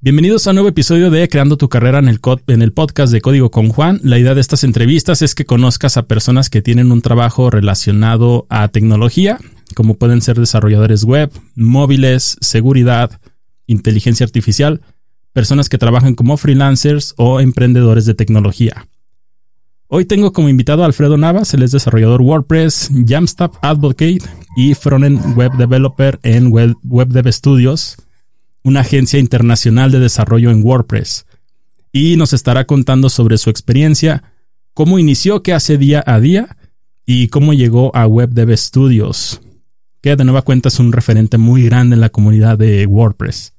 Bienvenidos a un nuevo episodio de Creando tu carrera en el, en el podcast de Código con Juan. La idea de estas entrevistas es que conozcas a personas que tienen un trabajo relacionado a tecnología, como pueden ser desarrolladores web, móviles, seguridad, inteligencia artificial, personas que trabajan como freelancers o emprendedores de tecnología. Hoy tengo como invitado a Alfredo Navas, él es desarrollador WordPress, Jamstack Advocate y Frontend Web Developer en Web, Web Dev Studios una agencia internacional de desarrollo en WordPress, y nos estará contando sobre su experiencia, cómo inició, qué hace día a día y cómo llegó a Web Dev Studios, que de nueva cuenta es un referente muy grande en la comunidad de WordPress.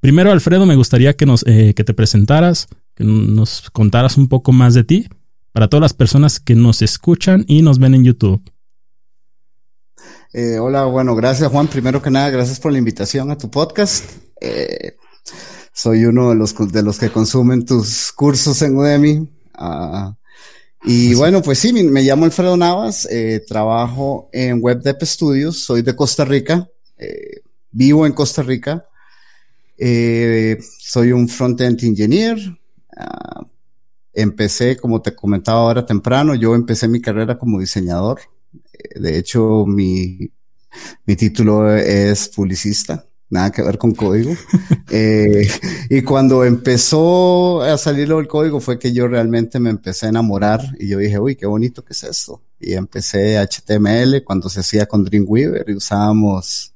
Primero, Alfredo, me gustaría que, nos, eh, que te presentaras, que nos contaras un poco más de ti para todas las personas que nos escuchan y nos ven en YouTube. Eh, hola, bueno, gracias Juan. Primero que nada, gracias por la invitación a tu podcast. Eh, soy uno de los, de los que consumen tus cursos en Udemy. Ah, y bueno, pues sí, me, llamo Alfredo Navas, eh, trabajo en Web Dev Studios, soy de Costa Rica, vivo en Costa Rica, soy un front-end engineer. Ah, empecé, como te comentaba ahora temprano, yo empecé mi carrera como diseñador de hecho, mi, mi título es publicista, nada que ver con código. eh, y cuando empezó a salir el código fue que yo realmente me empecé a enamorar y yo dije, uy, qué bonito que es esto. Y empecé HTML cuando se hacía con Dreamweaver y usábamos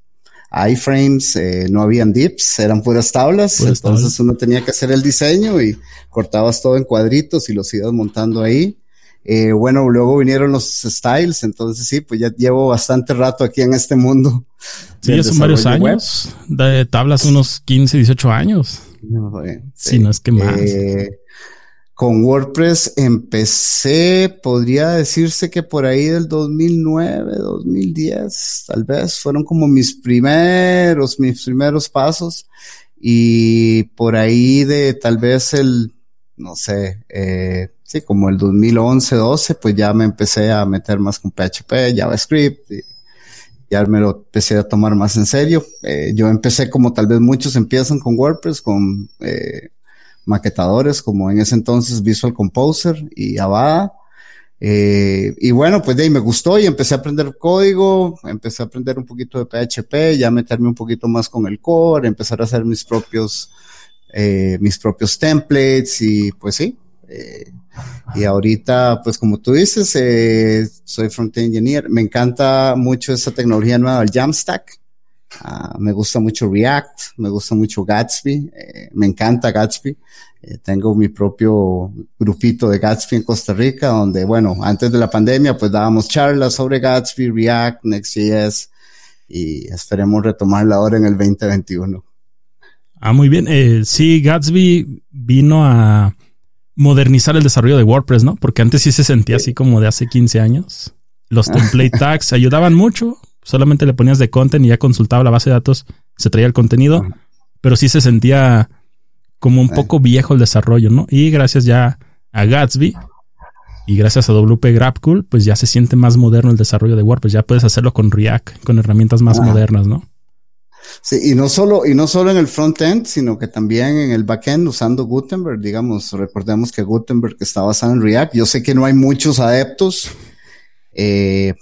iframes, eh, no habían dips, eran puras tablas, entonces uno tenía que hacer el diseño y cortabas todo en cuadritos y los ibas montando ahí. Eh, bueno, luego vinieron los styles, entonces sí, pues ya llevo bastante rato aquí en este mundo. Sí, ya son varios años, de tablas unos 15, 18 años. No, sí, no es que más. Eh, con WordPress empecé, podría decirse que por ahí del 2009, 2010, tal vez, fueron como mis primeros, mis primeros pasos. Y por ahí de tal vez el, no sé, eh, sí, como el 2011, 12, pues ya me empecé a meter más con PHP, JavaScript, y ya me lo empecé a tomar más en serio. Eh, yo empecé como tal vez muchos empiezan con WordPress, con eh, maquetadores, como en ese entonces Visual Composer y Avada. Eh, y bueno, pues de ahí me gustó y empecé a aprender código, empecé a aprender un poquito de PHP, ya meterme un poquito más con el core, empezar a hacer mis propios, eh, mis propios templates y pues sí, y ahorita, pues como tú dices, eh, soy front-end engineer. Me encanta mucho esa tecnología nueva del Jamstack. Ah, me gusta mucho React, me gusta mucho Gatsby, eh, me encanta Gatsby. Eh, tengo mi propio grupito de Gatsby en Costa Rica, donde, bueno, antes de la pandemia, pues dábamos charlas sobre Gatsby, React, Next.js, y esperemos retomarla ahora en el 2021. Ah, muy bien. Eh, sí, Gatsby vino a modernizar el desarrollo de WordPress, ¿no? Porque antes sí se sentía así como de hace 15 años. Los template tags ayudaban mucho. Solamente le ponías de content y ya consultaba la base de datos, se traía el contenido, pero sí se sentía como un poco viejo el desarrollo, ¿no? Y gracias ya a Gatsby y gracias a WP GraphQL, pues ya se siente más moderno el desarrollo de WordPress. Ya puedes hacerlo con React, con herramientas más modernas, ¿no? Sí, y no solo, y no solo en el front-end, sino que también en el back-end usando Gutenberg, digamos, recordemos que Gutenberg está basado en React. Yo sé que no hay muchos adeptos. Eh,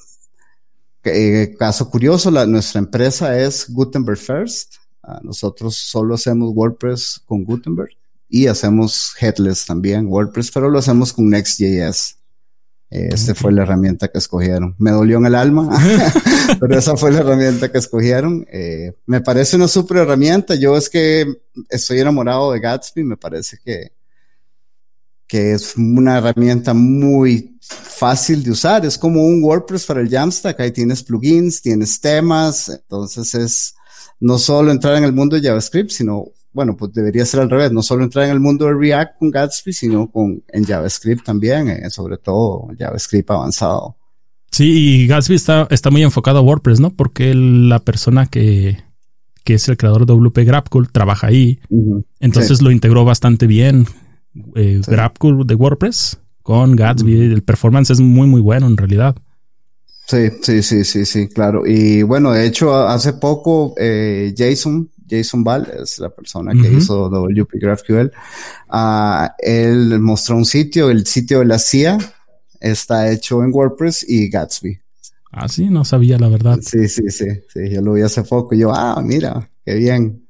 eh, caso curioso, la, nuestra empresa es Gutenberg First. Ah, nosotros solo hacemos WordPress con Gutenberg y hacemos headless también WordPress, pero lo hacemos con Next.js. Este fue la herramienta que escogieron. Me dolió en el alma, pero esa fue la herramienta que escogieron. Eh, me parece una super herramienta. Yo es que estoy enamorado de Gatsby. Me parece que, que es una herramienta muy fácil de usar. Es como un WordPress para el Jamstack. Ahí tienes plugins, tienes temas. Entonces es no solo entrar en el mundo de JavaScript, sino bueno, pues debería ser al revés, no solo entrar en el mundo de React con Gatsby, sino con en JavaScript también, eh, sobre todo JavaScript avanzado. Sí, y Gatsby está, está muy enfocado a WordPress, ¿no? Porque la persona que, que es el creador de WP GraphQL trabaja ahí. Entonces lo integró bastante bien eh, GraphQL de WordPress con Gatsby. El performance es muy, muy bueno en realidad. Sí, sí, sí, sí, sí, claro. Y bueno, de hecho, hace poco eh, Jason Jason Ball, es la persona que hizo WP GraphQL, uh, él mostró un sitio, el sitio de la CIA está hecho en WordPress y Gatsby. Ah, sí, no sabía la verdad. Sí, sí, sí, sí, yo lo vi hace poco y yo, ah, mira, qué bien.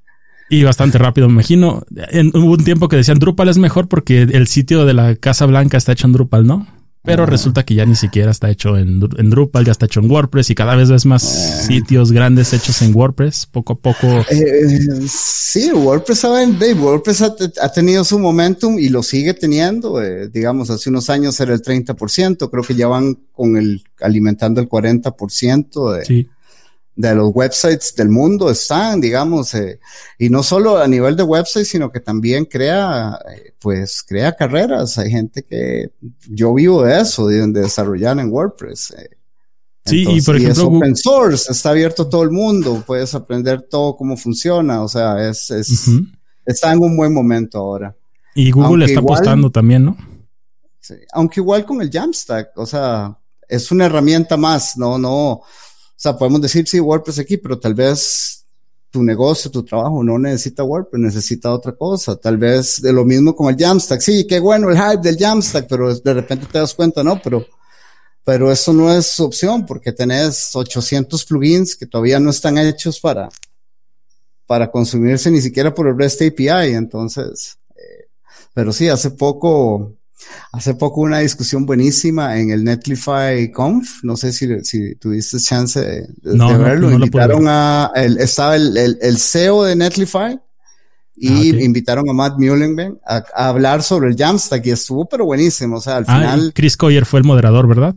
Y bastante rápido, me imagino. En, hubo un tiempo que decían Drupal es mejor porque el sitio de la Casa Blanca está hecho en Drupal, ¿no? Pero resulta que ya ni siquiera está hecho en, Drupal, ya está hecho en WordPress y cada vez ves más sitios grandes hechos en WordPress, poco a poco. Eh, sí, WordPress, ¿saben? WordPress ha, tenido su momentum y lo sigue teniendo. Eh, digamos, hace unos años era el 30%, creo que ya van con el alimentando el 40% de, sí de los websites del mundo están, digamos, eh, y no solo a nivel de websites, sino que también crea, eh, pues, crea carreras. Hay gente que yo vivo de eso, de, desarrollar en WordPress. Eh. sí, y por ejemplo, es open source, está abierto a todo el mundo, puedes aprender todo cómo funciona, o sea, es, es está en un buen momento ahora. Y Google está apostando también, ¿no? Sí, aunque igual con el Jamstack, o sea, es una herramienta más, no, no, o sea, podemos decir sí WordPress aquí, pero tal vez tu negocio, tu trabajo no necesita WordPress, necesita otra cosa. Tal vez de lo mismo con el Jamstack. Sí, qué bueno el hype del Jamstack, pero de repente te das cuenta, no, pero, pero eso no es opción porque tenés 800 plugins que todavía no están hechos para, para consumirse ni siquiera por el REST API. Entonces, eh, pero sí, hace poco, Hace poco una discusión buenísima en el Netlify Conf, no sé si, si tuviste chance de, verlo, invitaron a, el, estaba el, el, CEO de Netlify y ah, invitaron a Matt Mullenben a, hablar sobre el Jamstack y estuvo pero buenísimo, o sea, al ah, final... Chris Coyer fue el moderador, ¿verdad?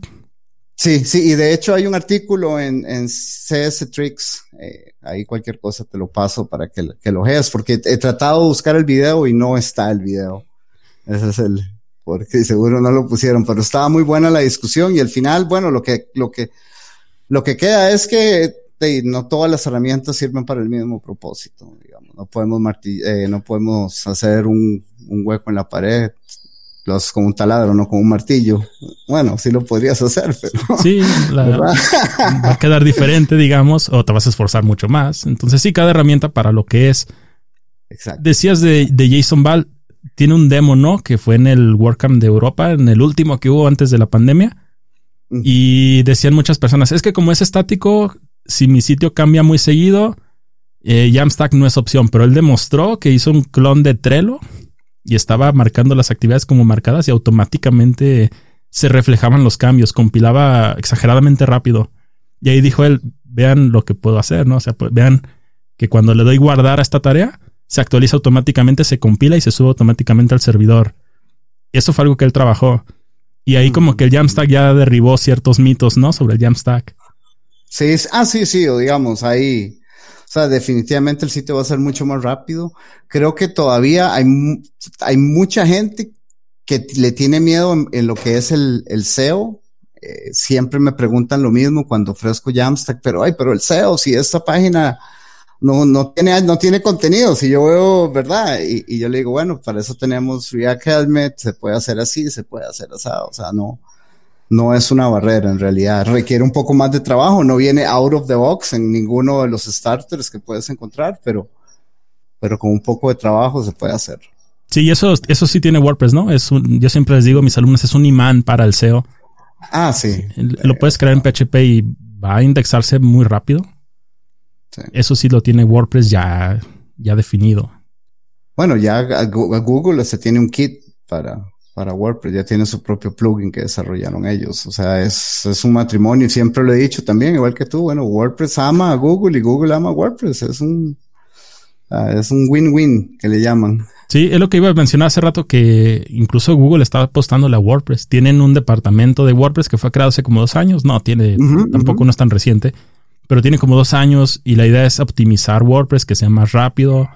Sí, sí, y de hecho hay un artículo en, en CS Tricks, eh, ahí cualquier cosa te lo paso para que, que lo veas, porque he tratado de buscar el video y no está el video. Ese es el, porque seguro no lo pusieron, pero estaba muy buena la discusión y al final, bueno, lo que, lo que, lo que queda es que no todas las herramientas sirven para el mismo propósito, digamos, no podemos eh, no podemos hacer un, un, hueco en la pared los con un taladro, no con un martillo. Bueno, sí lo podrías hacer, pero. Sí, va a quedar diferente, digamos, o te vas a esforzar mucho más. Entonces, sí, cada herramienta para lo que es. Exacto. Decías de, de Jason Ball, tiene un demo, ¿no? Que fue en el WordCamp de Europa, en el último que hubo antes de la pandemia. Y decían muchas personas, es que como es estático, si mi sitio cambia muy seguido, eh, Jamstack no es opción, pero él demostró que hizo un clon de Trello y estaba marcando las actividades como marcadas y automáticamente se reflejaban los cambios, compilaba exageradamente rápido. Y ahí dijo él, vean lo que puedo hacer, ¿no? O sea, pues, vean que cuando le doy guardar a esta tarea, se actualiza automáticamente, se compila y se sube automáticamente al servidor. Eso fue algo que él trabajó. Y ahí como que el Jamstack ya derribó ciertos mitos, ¿no? Sobre el Jamstack. Sí, ah, sí, sí, o digamos, ahí, o sea, definitivamente el sitio va a ser mucho más rápido. Creo que todavía hay, hay mucha gente que le tiene miedo en, lo que es el, el SEO. Eh, siempre me preguntan lo mismo cuando ofrezco Jamstack, pero ay, pero el SEO, si esta página no, no tiene, no tiene contenido. Si yo veo, ¿verdad? Y, y, yo le digo, bueno, para eso tenemos React Helmet, se puede hacer así, se puede hacer asado. O sea, no, no es una barrera en realidad. Requiere un poco más de trabajo. No viene out of the box en ninguno de los starters que puedes encontrar, pero, pero con un poco de trabajo se puede hacer. Sí, eso, eso sí tiene WordPress, ¿no? Es un, yo siempre les digo a mis alumnos, es un imán para el SEO. Ah, sí. Lo puedes crear en PHP y va a indexarse muy rápido. Eso sí lo tiene WordPress ya, ya definido. Bueno, ya Google se tiene un kit para, para WordPress, ya tiene su propio plugin que desarrollaron ellos. O sea, es, es un matrimonio, siempre lo he dicho también, igual que tú. Bueno, WordPress ama a Google y Google ama a WordPress. Es un, ah, es un win-win que le llaman. Sí, es lo que iba a mencionar hace rato que incluso Google estaba apostando a WordPress. Tienen un departamento de WordPress que fue creado hace como dos años. No, tiene, tampoco no es tan reciente pero tiene como dos años y la idea es optimizar WordPress, que sea más rápido,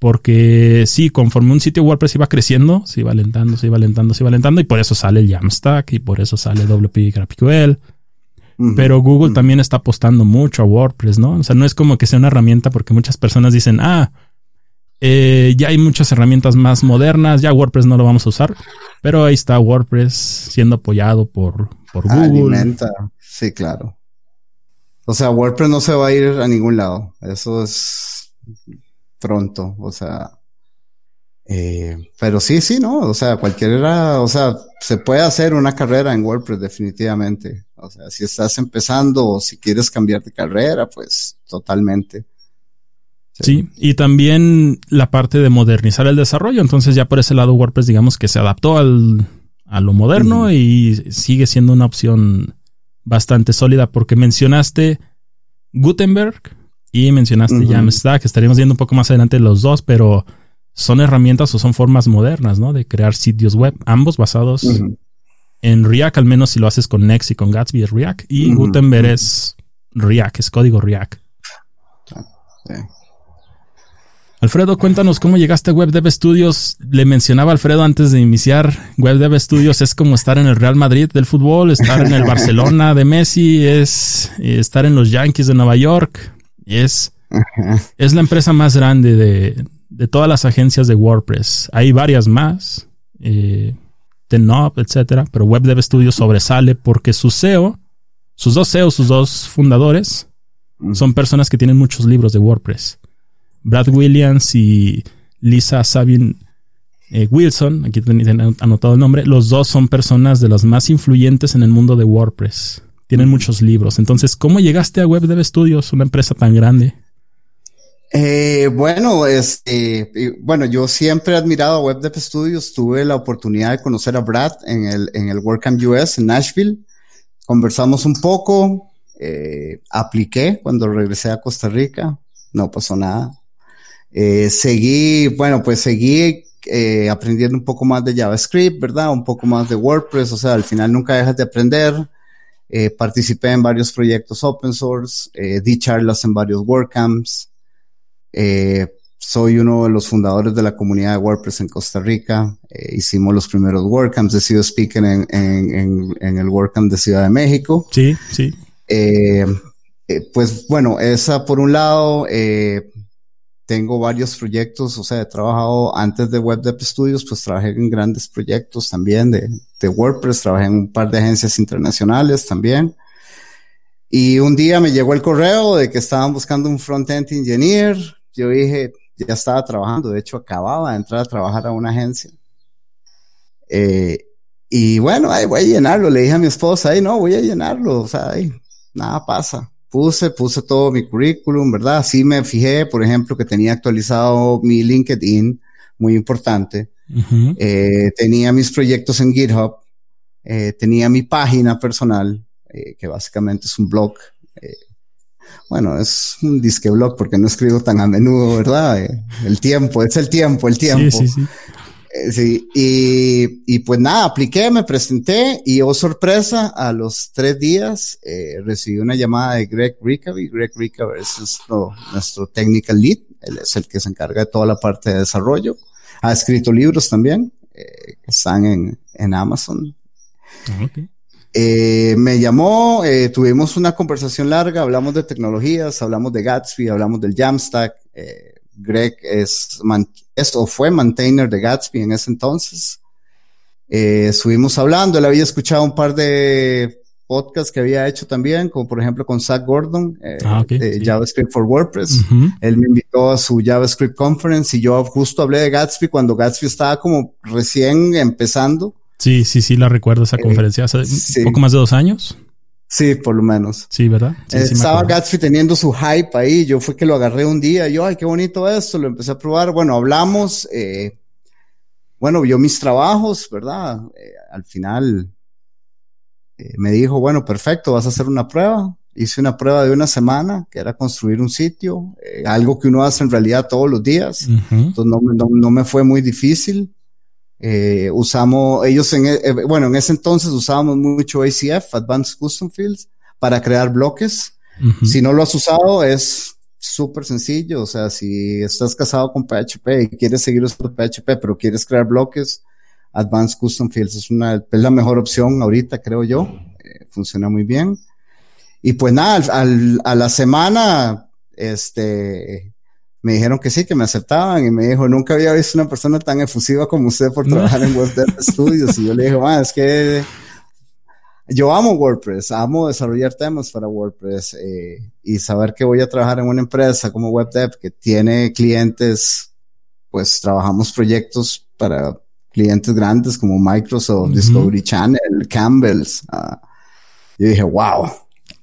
porque sí, conforme un sitio WordPress iba creciendo, se iba alentando, se iba alentando, se iba alentando, y por eso sale el Jamstack y por eso sale WP GraphQL. Pero Google también está apostando mucho a WordPress, ¿no? O sea, no es como que sea una herramienta porque muchas personas dicen, ah, eh, ya hay muchas herramientas más modernas, ya WordPress no lo vamos a usar, pero ahí está WordPress siendo apoyado por, por Google. Alimenta, sí, claro. O sea, WordPress no se va a ir a ningún lado. Eso es, pronto, o sea, eh, pero sí, sí, no, o sea, cualquiera, o sea, se puede hacer una carrera en WordPress definitivamente. O sea, si estás empezando o si quieres cambiar de carrera, pues totalmente. Sí. y también la parte de modernizar el desarrollo. Entonces ya por ese lado WordPress digamos que se adaptó al, a lo moderno y sigue siendo una opción bastante sólida porque mencionaste Gutenberg y mencionaste Jamstack. Estaríamos viendo un poco más adelante los dos, pero son herramientas o son formas modernas, ¿no? De crear sitios web, ambos basados en React, al menos si lo haces con Next y con Gatsby es React. Y Gutenberg es React, es código React. Alfredo, cuéntanos cómo llegaste a Web Dev Studios. Le mencionaba Alfredo antes de iniciar. Web Dev Studios es como estar en el Real Madrid del fútbol, estar en el Barcelona de Messi, es estar en los Yankees de Nueva York. Es, es la empresa más grande de, de todas las agencias de WordPress. Hay varias más, eh, Tenop, etcétera, pero Web Dev Studio sobresale porque su CEO, sus dos CEOs, sus dos fundadores, son personas que tienen muchos libros de WordPress. Brad Williams y Lisa Sabin eh, Wilson, aquí tienen anotado el nombre, los dos son personas de las más influyentes en el mundo de WordPress. Tienen muchos libros. Entonces, ¿cómo llegaste a Web Dev Studios, una empresa tan grande? Eh, bueno, este, bueno, yo siempre he admirado a Web Dev Studios. Tuve la oportunidad de conocer a Brad en el, en el WordCamp US en Nashville. Conversamos un poco, eh, apliqué cuando regresé a Costa Rica, no pasó nada. Eh, seguí, bueno, pues seguí eh, aprendiendo un poco más de JavaScript, ¿verdad? Un poco más de WordPress, o sea, al final nunca dejas de aprender. Eh, participé en varios proyectos open source, eh, di charlas en varios WordCamps. Soy uno de los fundadores de la comunidad de WordPress en Costa Rica. Hicimos los primeros WordCamps, he sido speaker en, en, en, el WordCamp de Ciudad de México. Sí, sí. Eh, pues bueno, esa por un lado, tengo varios proyectos, o sea, he trabajado antes de Web Dev Studios, pues trabajé en grandes proyectos también de, de WordPress, trabajé en un par de agencias internacionales también. Y un día me llegó el correo de que estaban buscando un front-end engineer yo dije, ya estaba trabajando, de hecho acababa de entrar a trabajar a una agencia. Eh, y bueno, ahí voy a llenarlo, le dije a mi esposa, ahí no, voy a llenarlo, o sea, ahí nada pasa. Puse, puse todo mi currículum, ¿verdad? Sí me fijé, por ejemplo, que tenía actualizado mi LinkedIn, muy importante. eh, tenía mis proyectos en GitHub, eh, tenía mi página personal, eh, que básicamente es un blog, bueno, es un disque blog porque no escribo tan a menudo, ¿verdad? El tiempo, es el tiempo, el tiempo. Sí, sí, sí. Eh, sí, y, y, pues nada, apliqué, me presenté y oh sorpresa, a los tres días eh, recibí una llamada de Greg Rickaby. Greg Rickaby es nuestro, nuestro technical lead, él es el que se encarga de toda la parte de desarrollo. Ha escrito libros también, eh, que están en, en Amazon. Ah, okay. Eh, me llamó, eh, tuvimos una conversación larga, hablamos de tecnologías, hablamos de Gatsby, hablamos del Jamstack. Greg es, man, es, o fue maintainer de Gatsby en ese entonces. Eh, estuvimos hablando, él había escuchado un par de podcasts que había hecho también, como por ejemplo con Zach Gordon, eh, ah, okay, de sí. JavaScript for WordPress. Uh -huh. Él me invitó a su JavaScript conference y yo justo hablé de Gatsby cuando Gatsby estaba como recién empezando. Sí, sí, sí, la recuerdo esa eh, conferencia hace sí. poco más de dos años. Sí, por lo menos. Sí, ¿verdad? Sí, eh, sí estaba Gatsby teniendo su hype ahí. Yo fue que lo agarré un día. Yo, ay, qué bonito esto. Lo empecé a probar. Bueno, hablamos. Eh, bueno, vio mis trabajos, ¿verdad? Eh, al final eh, me dijo, bueno, perfecto, vas a hacer una prueba. Hice una prueba de una semana, que era construir un sitio, eh, algo que uno hace en realidad todos los días. Uh -huh. Entonces no, no, no me fue muy difícil. Eh, usamos, ellos en, eh, bueno, en ese entonces usábamos mucho ACF, Advanced Custom Fields, para crear bloques. Uh -huh. Si no lo has usado, es súper sencillo. O sea, si estás casado con PHP y quieres seguir usando PHP, pero quieres crear bloques, Advanced Custom Fields es una, es la mejor opción ahorita, creo yo. Eh, funciona muy bien. Y pues nada, al, al, a la semana, este, me dijeron que sí, que me aceptaban y me dijo, nunca había visto una persona tan efusiva como usted por trabajar en Web Dev Studios. Y yo le dije, ah, es que yo amo WordPress, amo desarrollar temas para WordPress eh, y saber que voy a trabajar en una empresa como WebDev que tiene clientes, pues trabajamos proyectos para clientes grandes como Microsoft, Discovery Channel, Campbell's. Uh, yo dije, wow,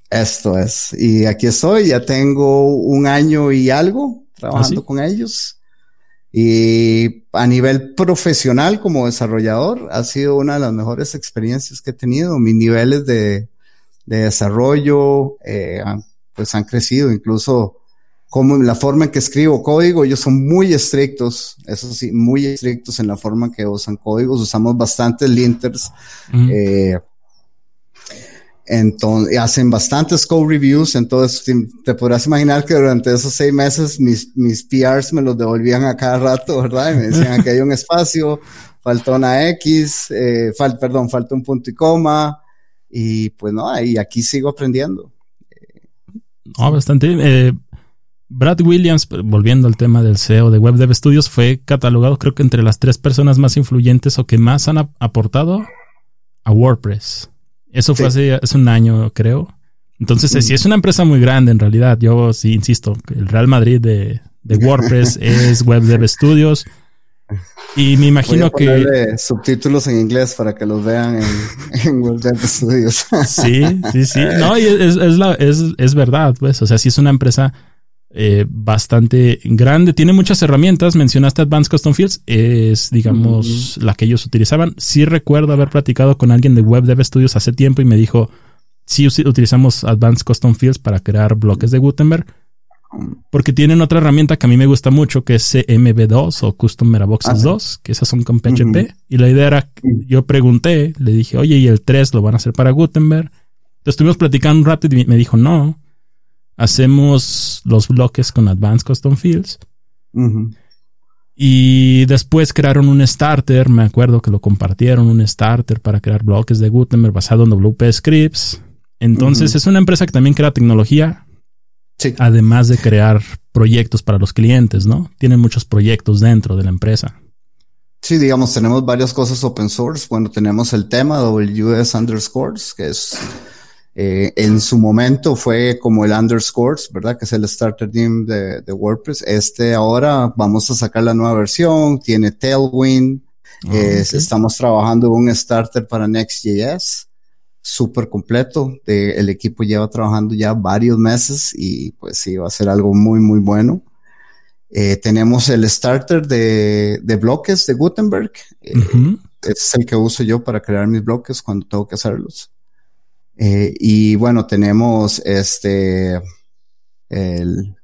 esto es. Y aquí estoy, ya tengo un año y algo trabajando ¿Ah, con ellos. Y a nivel profesional como desarrollador, ha sido una de las mejores experiencias que he tenido. Mis niveles de, de desarrollo, eh, pues han crecido. Incluso como la forma en que escribo código, ellos son muy estrictos, eso sí, muy estrictos en la forma en que usan códigos. Usamos bastantes linters. eh, entonces, hacen bastantes code reviews, entonces te, podrás imaginar que durante esos seis meses mis, mis PRs me los devolvían a cada rato, ¿verdad? Y me decían que hay un espacio, faltó una X, eh, perdón, falta un punto y coma, y pues no, y aquí sigo aprendiendo. No, bastante. Eh, Brad Williams, volviendo al tema del CEO de Web Dev Studios, fue catalogado creo que entre las tres personas más influyentes o que más han aportado a WordPress. Eso fue hace, un año, creo. Entonces, sí, es una empresa muy grande en realidad. Yo sí insisto, el Real Madrid de, WordPress es Web Dev Studios. Y me imagino Voy a que. subtítulos en inglés para que los vean en, Web Dev Studios. sí, sí, sí. No, y es, es, la, es, es verdad, pues. O sea, sí es una empresa eh, bastante grande. Tiene muchas herramientas. Mencionaste Advanced Custom Fields. Es, digamos, la que ellos utilizaban. Sí recuerdo haber platicado con alguien de Web Dev Studios hace tiempo y me dijo, sí utilizamos Advanced Custom Fields para crear bloques de Gutenberg. Porque tienen otra herramienta que a mí me gusta mucho, que es CMB2 o Custom Meraboxes 2, que esas son con PHP. Y la idea era, yo pregunté, le dije, oye, ¿y el 3 lo van a hacer para Gutenberg? Entonces estuvimos platicando un rato y me dijo, no, hacemos los bloques con Advanced Custom Fields. Y después crearon un starter, me acuerdo que lo compartieron, un starter para crear bloques de Gutenberg basado en WP Scripts. Entonces es una empresa que también crea tecnología, además de crear proyectos para los clientes, ¿no? Tienen muchos proyectos dentro de la empresa. Sí, digamos, tenemos varias cosas open source. Bueno, tenemos el tema WS underscores, que es eh, en su momento fue como el underscores, ¿verdad? Que es el starter theme de, WordPress. Este ahora vamos a sacar la nueva versión, tiene Tailwind. Ah, estamos trabajando un starter para Next.js, súper completo. el equipo lleva trabajando ya varios meses y pues sí, va a ser algo muy, muy bueno. Eh, tenemos el starter de, de, bloques de Gutenberg. Eh, es el que uso yo para crear mis bloques cuando tengo que hacerlos. Eh, y bueno, tenemos este, el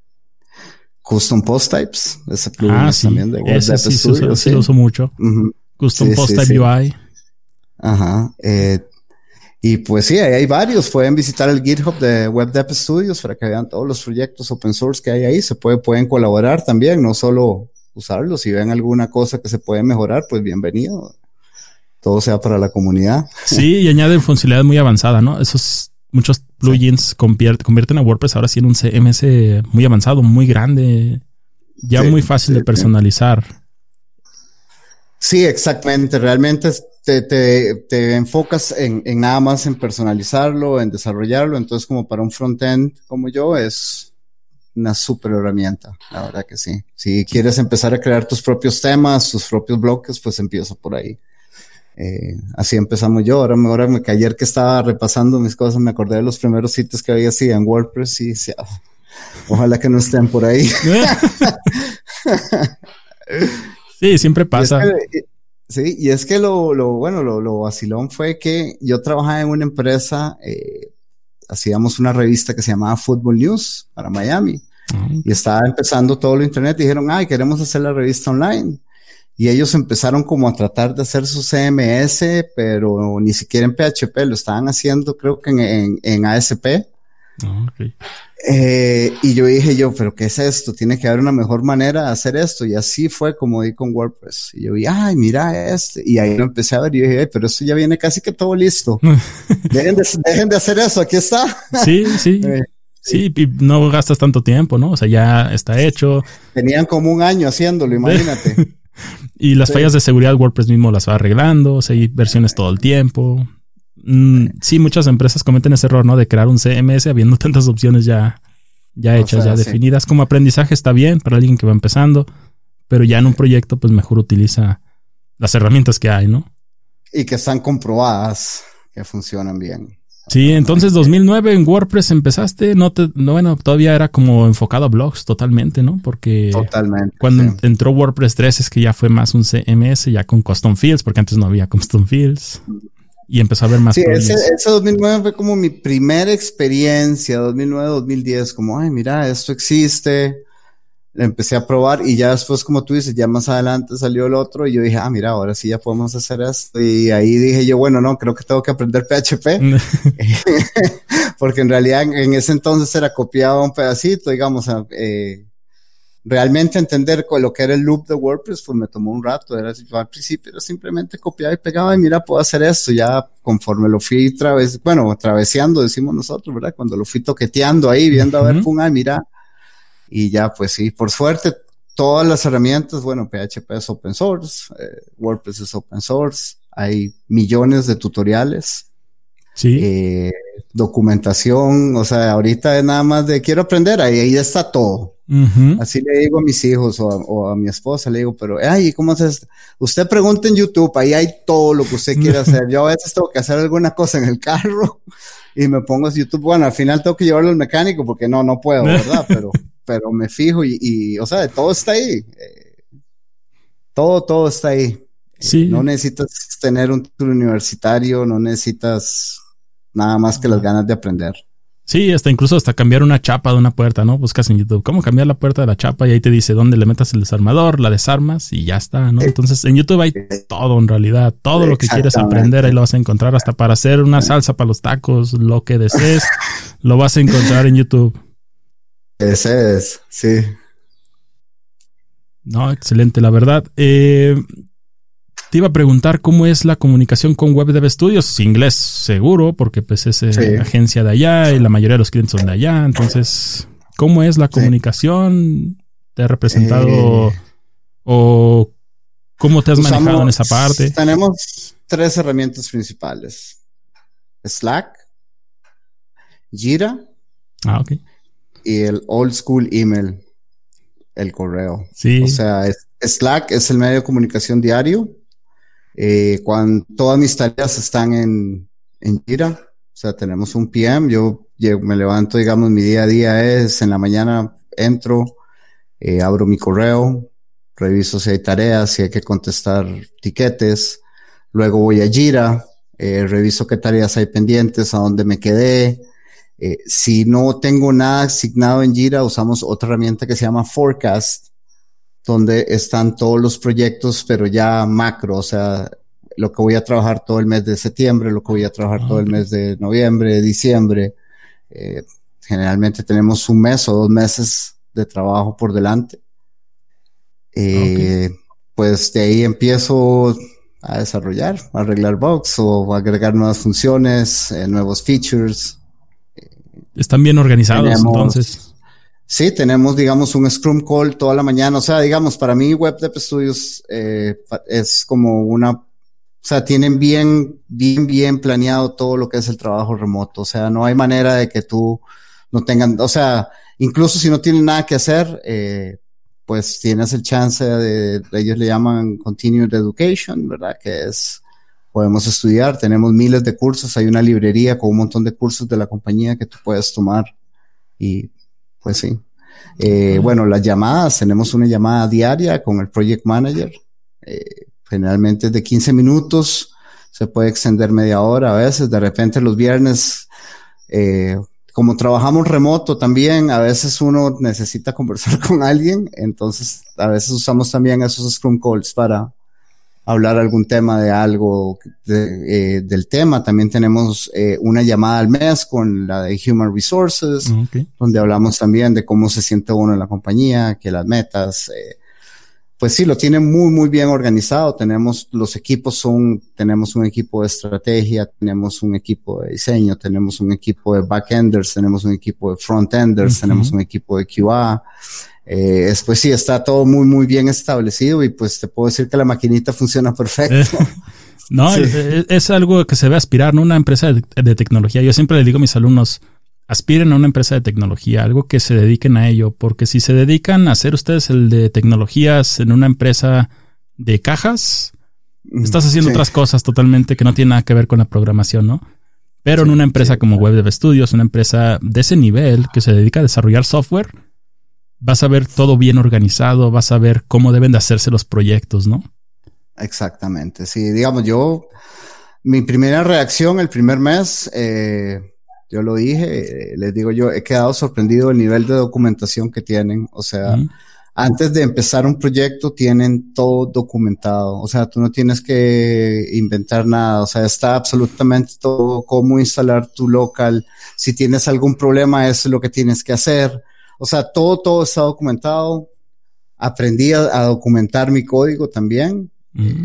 Custom Post Types, ese plugin ah, también de WordPress sí, Studio. Sí, lo uso mucho. Custom Post Type UI. Ajá. Eh, y pues sí, hay varios. Pueden visitar el GitHub de Web Dev Studios para que vean todos los proyectos open source que hay ahí. Se puede, pueden colaborar también, no solo usarlos. Si ven alguna cosa que se puede mejorar, pues bienvenido todo sea para la comunidad. Sí, y añade funcionalidad muy avanzada, ¿no? Esos muchos plugins convierten a WordPress ahora sí en un CMS muy avanzado, muy grande, ya muy fácil de personalizar. Sí, exactamente. Realmente te, te, te enfocas en, en, nada más en personalizarlo, en desarrollarlo. Entonces, como para un frontend como yo, es una super herramienta. La verdad que sí. Si quieres empezar a crear tus propios temas, tus propios bloques, pues empieza por ahí. Eh, así empezamos yo. Ahora, ahora me, que ayer que estaba repasando mis cosas, me acordé de los primeros sitios que había así en WordPress y decía, ojalá que no estén por ahí. sí, siempre pasa. sí, y es que lo, lo bueno, lo, lo, vacilón fue que yo trabajaba en una empresa, eh, hacíamos una revista que se llamaba Football News para Miami. Y estaba empezando todo lo internet. Y dijeron, ay, queremos hacer la revista online y ellos empezaron como a tratar de hacer su CMS, pero ni siquiera en PHP, lo estaban haciendo creo que en, en, ASP. Ah, eh, y yo dije yo, pero ¿qué es esto? Tiene que haber una mejor manera de hacer esto. Y así fue como di con WordPress. Y yo vi, ay, mira este. Y ahí lo empecé a ver y dije, pero esto ya viene casi que todo listo. dejen, de, dejen de hacer eso, aquí está. sí, sí. Eh, sí, y no gastas tanto tiempo, ¿no? O sea, ya está hecho. Tenían como un año haciéndolo, imagínate. Y las fallas de seguridad WordPress mismo las va arreglando, o sea, hay versiones todo el tiempo. Mm, sí, muchas empresas cometen ese error, ¿no? De crear un CMS habiendo tantas opciones ya, ya hechas, ya definidas. Como aprendizaje está bien para alguien que va empezando, pero ya en un proyecto, pues mejor utiliza las herramientas que hay, ¿no? Y que están comprobadas que funcionan bien. Sí, entonces 2009 en WordPress empezaste, no te, no, bueno, todavía era como enfocado a blogs totalmente, ¿no? Porque totalmente, cuando entró WordPress 3 es que ya fue más un CMS, ya con custom fields, porque antes no había custom fields y empezó a ver más. Sí, ese, ese, 2009 fue como mi primera experiencia, 2009-2010, como, ay, mira, esto existe, empecé a probar y ya después, como tú dices, ya más adelante salió el otro y yo dije, ah, mira, ahora sí ya podemos hacer esto. Y ahí dije yo, bueno, no, creo que tengo que aprender PHP. Porque en realidad en ese entonces era copiado un pedacito, digamos, eh, realmente entender lo que era el loop de WordPress, pues me tomó un rato. Era, al principio era simplemente copiaba y pegaba y mira, puedo hacer esto. Ya conforme lo fui traves, bueno, traveseando, decimos nosotros, ¿verdad? Cuando lo fui toqueteando ahí, viendo a ver, pum, mira, y ya, pues sí, por suerte, todas las herramientas, bueno, PHP es open source, eh, WordPress es open source, hay millones de tutoriales. Sí. Eh, documentación, o sea, ahorita es nada más de quiero aprender, ahí, ahí está todo. Así le digo a mis hijos o a, mi esposa, le digo, pero, ay, ¿cómo haces? Usted pregunta en YouTube, ahí hay todo lo que usted quiere hacer. Yo a veces tengo que hacer alguna cosa en el carro y me pongo a YouTube. Bueno, al final tengo que llevarlo al mecánico porque no, no puedo, ¿verdad? Pero, pero me fijo y, o sea, todo está ahí. Eh, todo, todo está ahí. Sí. No necesitas tener un título universitario, no necesitas nada más que las ganas de aprender. Sí, hasta incluso hasta cambiar una chapa de una puerta, ¿no? Buscas en YouTube cómo cambiar la puerta de la chapa y ahí te dice dónde le metas el desarmador, la desarmas y ya está, ¿no? Entonces en YouTube hay todo en realidad, todo lo que quieres aprender ahí lo vas a encontrar, hasta para hacer una salsa para los tacos, lo que desees, lo vas a encontrar en YouTube. Ese es, sí. No, excelente, la verdad. Eh, te iba a preguntar cómo es la comunicación con Web Dev Studios. Inglés seguro, porque pues es eh, agencia de allá y la mayoría de los clientes son de allá. Entonces, ¿cómo es la comunicación? ¿Te ha representado eh, o cómo te has manejado en esa parte? Tenemos tres herramientas principales. Slack, Jira. Ah, ok y el old school email, el correo. Sí. O sea, Slack es el medio de comunicación diario. Eh, cuando todas mis tareas están en, en Jira, o sea, tenemos un PM, yo, me levanto, digamos, mi día a día es en la mañana entro, eh, abro mi correo, reviso si hay tareas, si hay que contestar tiquetes, luego voy a Jira, eh, reviso qué tareas hay pendientes, a dónde me quedé, eh, si no tengo nada asignado en Jira, usamos otra herramienta que se llama Forecast, donde están todos los proyectos, pero ya macro, o sea, lo que voy a trabajar todo el mes de septiembre, lo que voy a trabajar todo el ah, mes de noviembre, diciembre. Eh, generalmente tenemos un mes o dos meses de trabajo por delante. Eh, pues de ahí empiezo a desarrollar, a arreglar bugs o agregar nuevas funciones, nuevos features, están bien organizados entonces. Sí, tenemos, digamos, un Scrum Call toda la mañana. O sea, digamos, para mí Web Dev Studios eh, es como una, o sea, tienen bien, bien, bien planeado todo lo que es el trabajo remoto. O sea, no hay manera de que tú no tengan, o sea, incluso si no tienen nada que hacer, eh, pues tienes el chance de, ellos le llaman Continued Education, ¿verdad? Que es podemos estudiar, tenemos miles de cursos, hay una librería con un montón de cursos de la compañía que tú puedes tomar. Y pues sí. Eh, bueno, las llamadas, tenemos una llamada diaria con el Project Manager, eh, generalmente es de 15 minutos, se puede extender media hora a veces, de repente los viernes, eh, como trabajamos remoto también, a veces uno necesita conversar con alguien, entonces a veces usamos también esos Scrum Calls para, hablar algún tema de algo eh, del tema. También tenemos eh, una llamada al mes con la de Human Resources, donde hablamos también de cómo se siente uno en la compañía, que las metas, eh, pues sí, lo tienen muy, muy bien organizado. Tenemos, los equipos son, tenemos un equipo de estrategia, tenemos un equipo de diseño, tenemos un equipo de backenders, tenemos un equipo de frontenders, tenemos un equipo de QA. Eh, después sí, está todo muy, muy bien establecido y pues te puedo decir que la maquinita funciona perfecto. No, es, algo que se ve aspirar, ¿no? Una empresa de, tecnología. Yo siempre le digo a mis alumnos, aspiren a una empresa de tecnología, algo que se dediquen a ello, porque si se dedican a hacer ustedes el de tecnologías en una empresa de cajas, estás haciendo otras cosas totalmente que no tienen nada que ver con la programación, ¿no? Pero en una empresa como Web Dev Studios, una empresa de ese nivel que se dedica a desarrollar software, vas a ver todo bien organizado, vas a ver cómo deben de hacerse los proyectos, ¿no? Exactamente. Sí, digamos, yo, mi primera reacción el primer mes, eh, yo lo dije, eh, les digo yo, he quedado sorprendido del nivel de documentación que tienen. O sea, antes de empezar un proyecto tienen todo documentado. O sea, tú no tienes que inventar nada. O sea, está absolutamente todo, cómo instalar tu local. Si tienes algún problema, eso es lo que tienes que hacer. O sea, todo, todo está documentado. Aprendí a, documentar mi código también.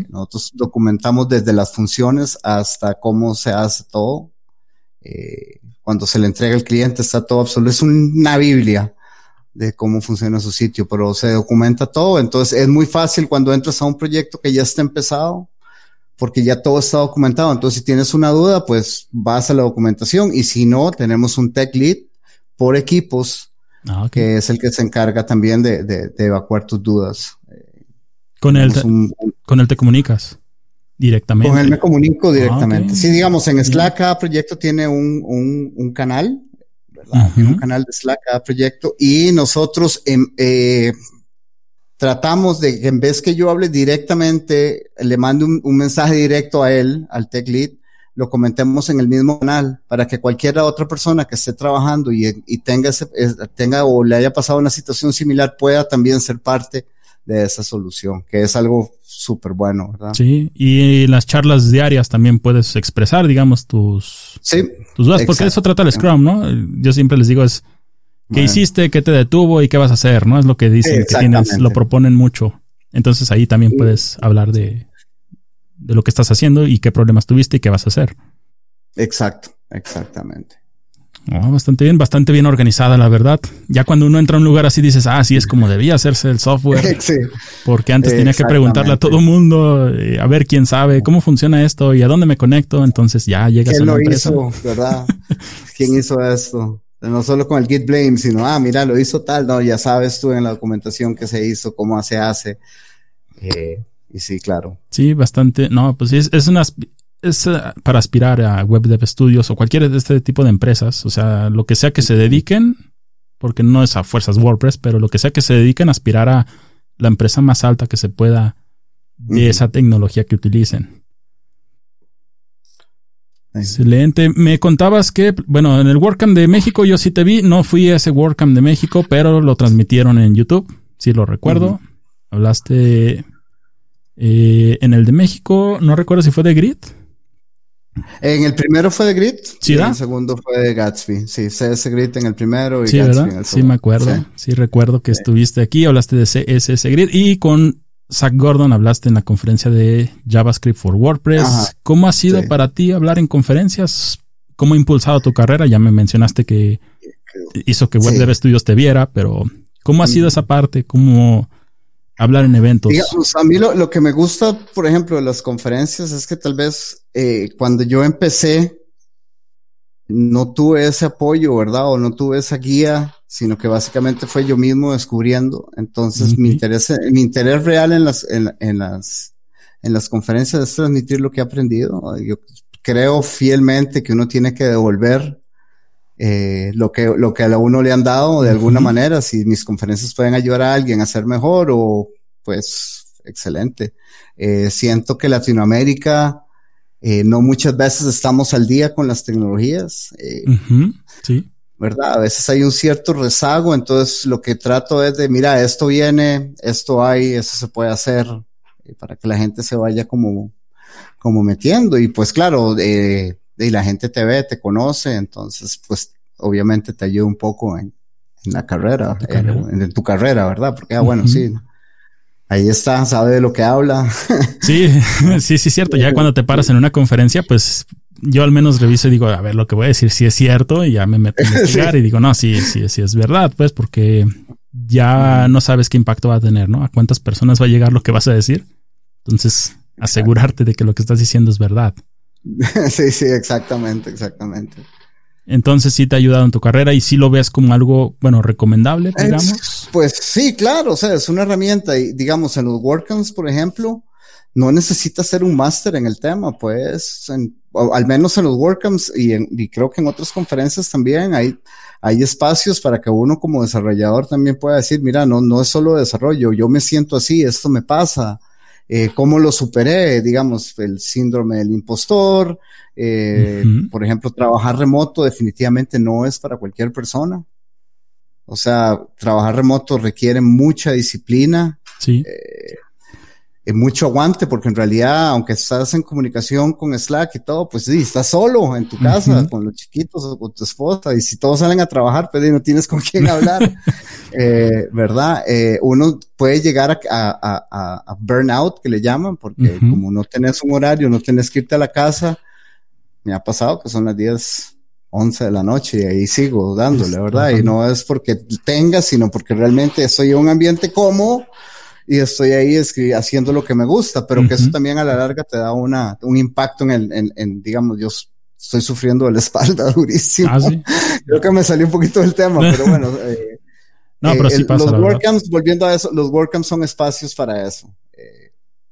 Nosotros documentamos desde las funciones hasta cómo se hace todo. Eh, cuando se le entrega al cliente está todo absoluto. Es una Biblia de cómo funciona su sitio, pero se documenta todo. Entonces es muy fácil cuando entras a un proyecto que ya está empezado, porque ya todo está documentado. Entonces si tienes una duda, pues vas a la documentación y si no, tenemos un tech lead por equipos Ah, que es el que se encarga también de, de, evacuar tus dudas. Con él, te, con él te comunicas directamente. Con él me comunico directamente. Ah, sí, digamos, en Slack cada proyecto tiene un, un, un canal, ¿verdad? un canal de Slack cada proyecto y nosotros em, eh, tratamos de que en vez que yo hable directamente, le mande un, un mensaje directo a él, al tech lead, lo comentemos en el mismo canal para que cualquier otra persona que esté trabajando y, tenga, ese, tenga o le haya pasado una situación similar pueda también ser parte de esa solución, que es algo súper bueno, ¿verdad? Sí, y las charlas diarias también puedes expresar, digamos, tus, tus dudas, porque eso trata el Scrum, ¿no? Yo siempre les digo es, ¿qué hiciste? ¿Qué te detuvo? ¿Y qué vas a hacer? ¿No? Es lo que dicen, que tienes, lo proponen mucho. Entonces ahí también puedes hablar de, de lo que estás haciendo y qué problemas tuviste y qué vas a hacer. Exacto, exactamente. bastante bien, bastante bien organizada, la verdad. Ya cuando uno entra a un lugar así dices, ah, sí es como debía hacerse el software. sí. Porque antes tenía que preguntarle a todo mundo, eh, a ver quién sabe cómo funciona esto y a dónde me conecto. Entonces ya llegas a la lo hizo, verdad? ¿Quién hizo esto? No solo con el Git Blame, sino, ah, mira, lo hizo tal. No, ya sabes tú en la documentación que se hizo, cómo se hace. Eh, y sí, claro. Sí, bastante. No, pues es, es una es eh, para aspirar a web dev studios o cualquier de este tipo de empresas. O sea, lo que sea que se dediquen, porque no es a fuerzas WordPress, pero lo que sea que se dediquen a aspirar a la empresa más alta que se pueda de esa tecnología que utilicen. Excelente. Me contabas que, bueno, en el WordCamp de México yo sí te vi, no fui a ese WordCamp de México, pero lo transmitieron en YouTube, sí lo recuerdo. Hablaste eh, en el de México, no recuerdo si fue de Grit. En el primero fue de Grit. Sí, en el segundo fue de Gatsby. Sí, CS Grit en el primero y sí, Gatsby en el segundo. Sí, me acuerdo. Sí, recuerdo que estuviste aquí, hablaste de CSS Grit y con Zach Gordon hablaste en la conferencia de JavaScript for WordPress. ¿Cómo ha sido para ti hablar en conferencias? ¿Cómo ha impulsado tu carrera? Ya me mencionaste que hizo que Web Dev Studios te viera, pero ¿cómo ha sido mm. esa parte? ¿Cómo hablar en eventos. a mí lo, que me gusta, por ejemplo, de las conferencias es que tal vez eh, cuando yo empecé no tuve ese apoyo, ¿verdad? O no tuve esa guía, sino que básicamente fue yo mismo descubriendo. Entonces, mi interés, mi interés real en las, en, las, en las conferencias es transmitir lo que he aprendido. Yo creo fielmente que uno tiene que devolver eh, lo que lo que a uno le han dado de alguna manera, si mis conferencias pueden ayudar a alguien a ser mejor o pues excelente. Eh, siento que Latinoamérica eh, no muchas veces estamos al día con las tecnologías. Eh, sí. ¿Verdad? A veces hay un cierto rezago, entonces lo que trato es de, mira, esto viene, esto hay, eso se puede hacer, para que la gente se vaya como, como metiendo. Y pues claro, eh, y la gente te ve, te conoce, entonces pues obviamente te ayuda un poco en, la carrera, en, tu carrera, ¿verdad? Porque, ah, bueno, sí, ahí está, sabe de lo que habla. sí, sí, sí, cierto. Ya cuando te paras en una conferencia, pues yo al menos reviso y digo, a ver, lo que voy a decir si es cierto y ya me meto a investigar y digo, no, sí, sí, sí es verdad, pues porque ya no sabes qué impacto va a tener, ¿no? A cuántas personas va a llegar lo que vas a decir. Entonces, asegurarte de que lo que estás diciendo es verdad. sí, sí, exactamente, exactamente. Entonces sí te ha ayudado en tu carrera y sí lo ves como algo, bueno, recomendable, digamos. pues sí, claro, o sea, es una herramienta y digamos en los WordCamps, por ejemplo, no necesitas ser un máster en el tema, pues, al menos en los WordCamps y, y creo que en otras conferencias también hay, hay espacios para que uno como desarrollador también pueda decir, mira, no, no es solo desarrollo, yo me siento así, esto me pasa, eh, cómo lo superé, digamos, el síndrome del impostor, eh, por ejemplo, trabajar remoto definitivamente no es para cualquier persona. O sea, trabajar remoto requiere mucha disciplina. Sí. Eh, mucho aguante, porque en realidad, aunque estás en comunicación con Slack y todo, pues sí, estás solo en tu casa, con los chiquitos o con tu esposa, y si todos salen a trabajar, pues no tienes con quién hablar, eh, ¿verdad? Eh, uno puede llegar a, a, a, burnout, que le llaman, porque como no tenés un horario, no tenés que irte a la casa, me ha pasado que son las 10, 11 de la noche y ahí sigo dándole, ¿verdad? Y no es porque tenga, sino porque realmente estoy en un ambiente cómodo y estoy ahí haciendo lo que me gusta, pero que eso también a la larga te da una, un impacto en el, en, digamos, yo estoy sufriendo de la espalda durísimo. ¿Ah, Creo que me salió un poquito del tema, pero bueno. Eh, no, pero sí pasa, los WordCamps, volviendo a eso, los WordCamps son espacios para eso.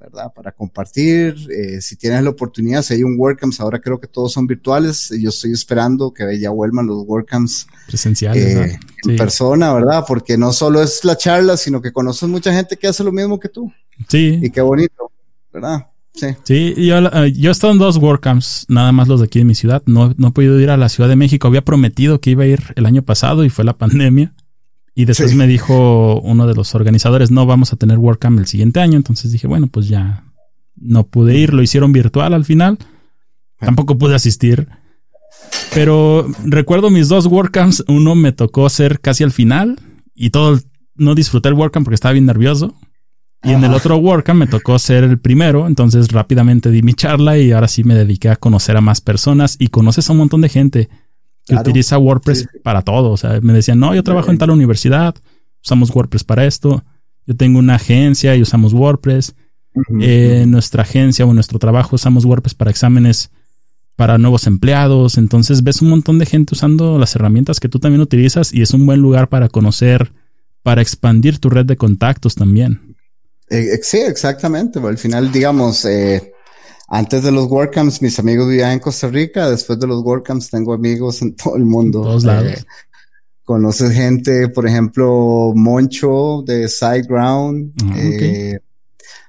Eh, ¿verdad? Para compartir, eh, si tienes la oportunidad, si hay un WordCamps, ahora creo que todos son virtuales, yo estoy esperando que ya vuelvan los WordCamps presenciales, eh, en persona, ¿verdad? Porque no solo es la charla, sino que conoces mucha gente que hace lo mismo que tú. Sí. Y qué bonito, ¿verdad? Sí. Sí, yo, eh, yo he estado en dos WordCamps, nada más los de aquí de mi ciudad. No, no he podido ir a la Ciudad de México. Había prometido que iba a ir el año pasado y fue la pandemia. Y después me dijo uno de los organizadores, no vamos a tener WordCamp el siguiente año. Entonces dije, bueno, pues ya no pude ir. Lo hicieron virtual al final. Tampoco pude asistir. Pero recuerdo mis dos WordCamps. Uno me tocó ser casi al final y todo, no disfruté el WordCamp porque estaba bien nervioso. Y en el otro WordCamp me tocó ser el primero, entonces rápidamente di mi charla y ahora sí me dediqué a conocer a más personas y conoces a un montón de gente que utiliza WordPress para todo. O sea, me decían, no, yo trabajo en tal universidad, usamos WordPress para esto. Yo tengo una agencia y usamos WordPress. En nuestra agencia o nuestro trabajo usamos WordPress para exámenes para nuevos empleados. Entonces ves un montón de gente usando las herramientas que tú también utilizas y es un buen lugar para conocer, para expandir tu red de contactos también. Eh, eh, sí, exactamente. Al final, digamos, eh, antes de los WordCamps, mis amigos vivían en Costa Rica. Después de los WordCamps, tengo amigos en todo el mundo. todos lados. Eh, conoces gente, por ejemplo, Moncho de SiteGround, ah, eh,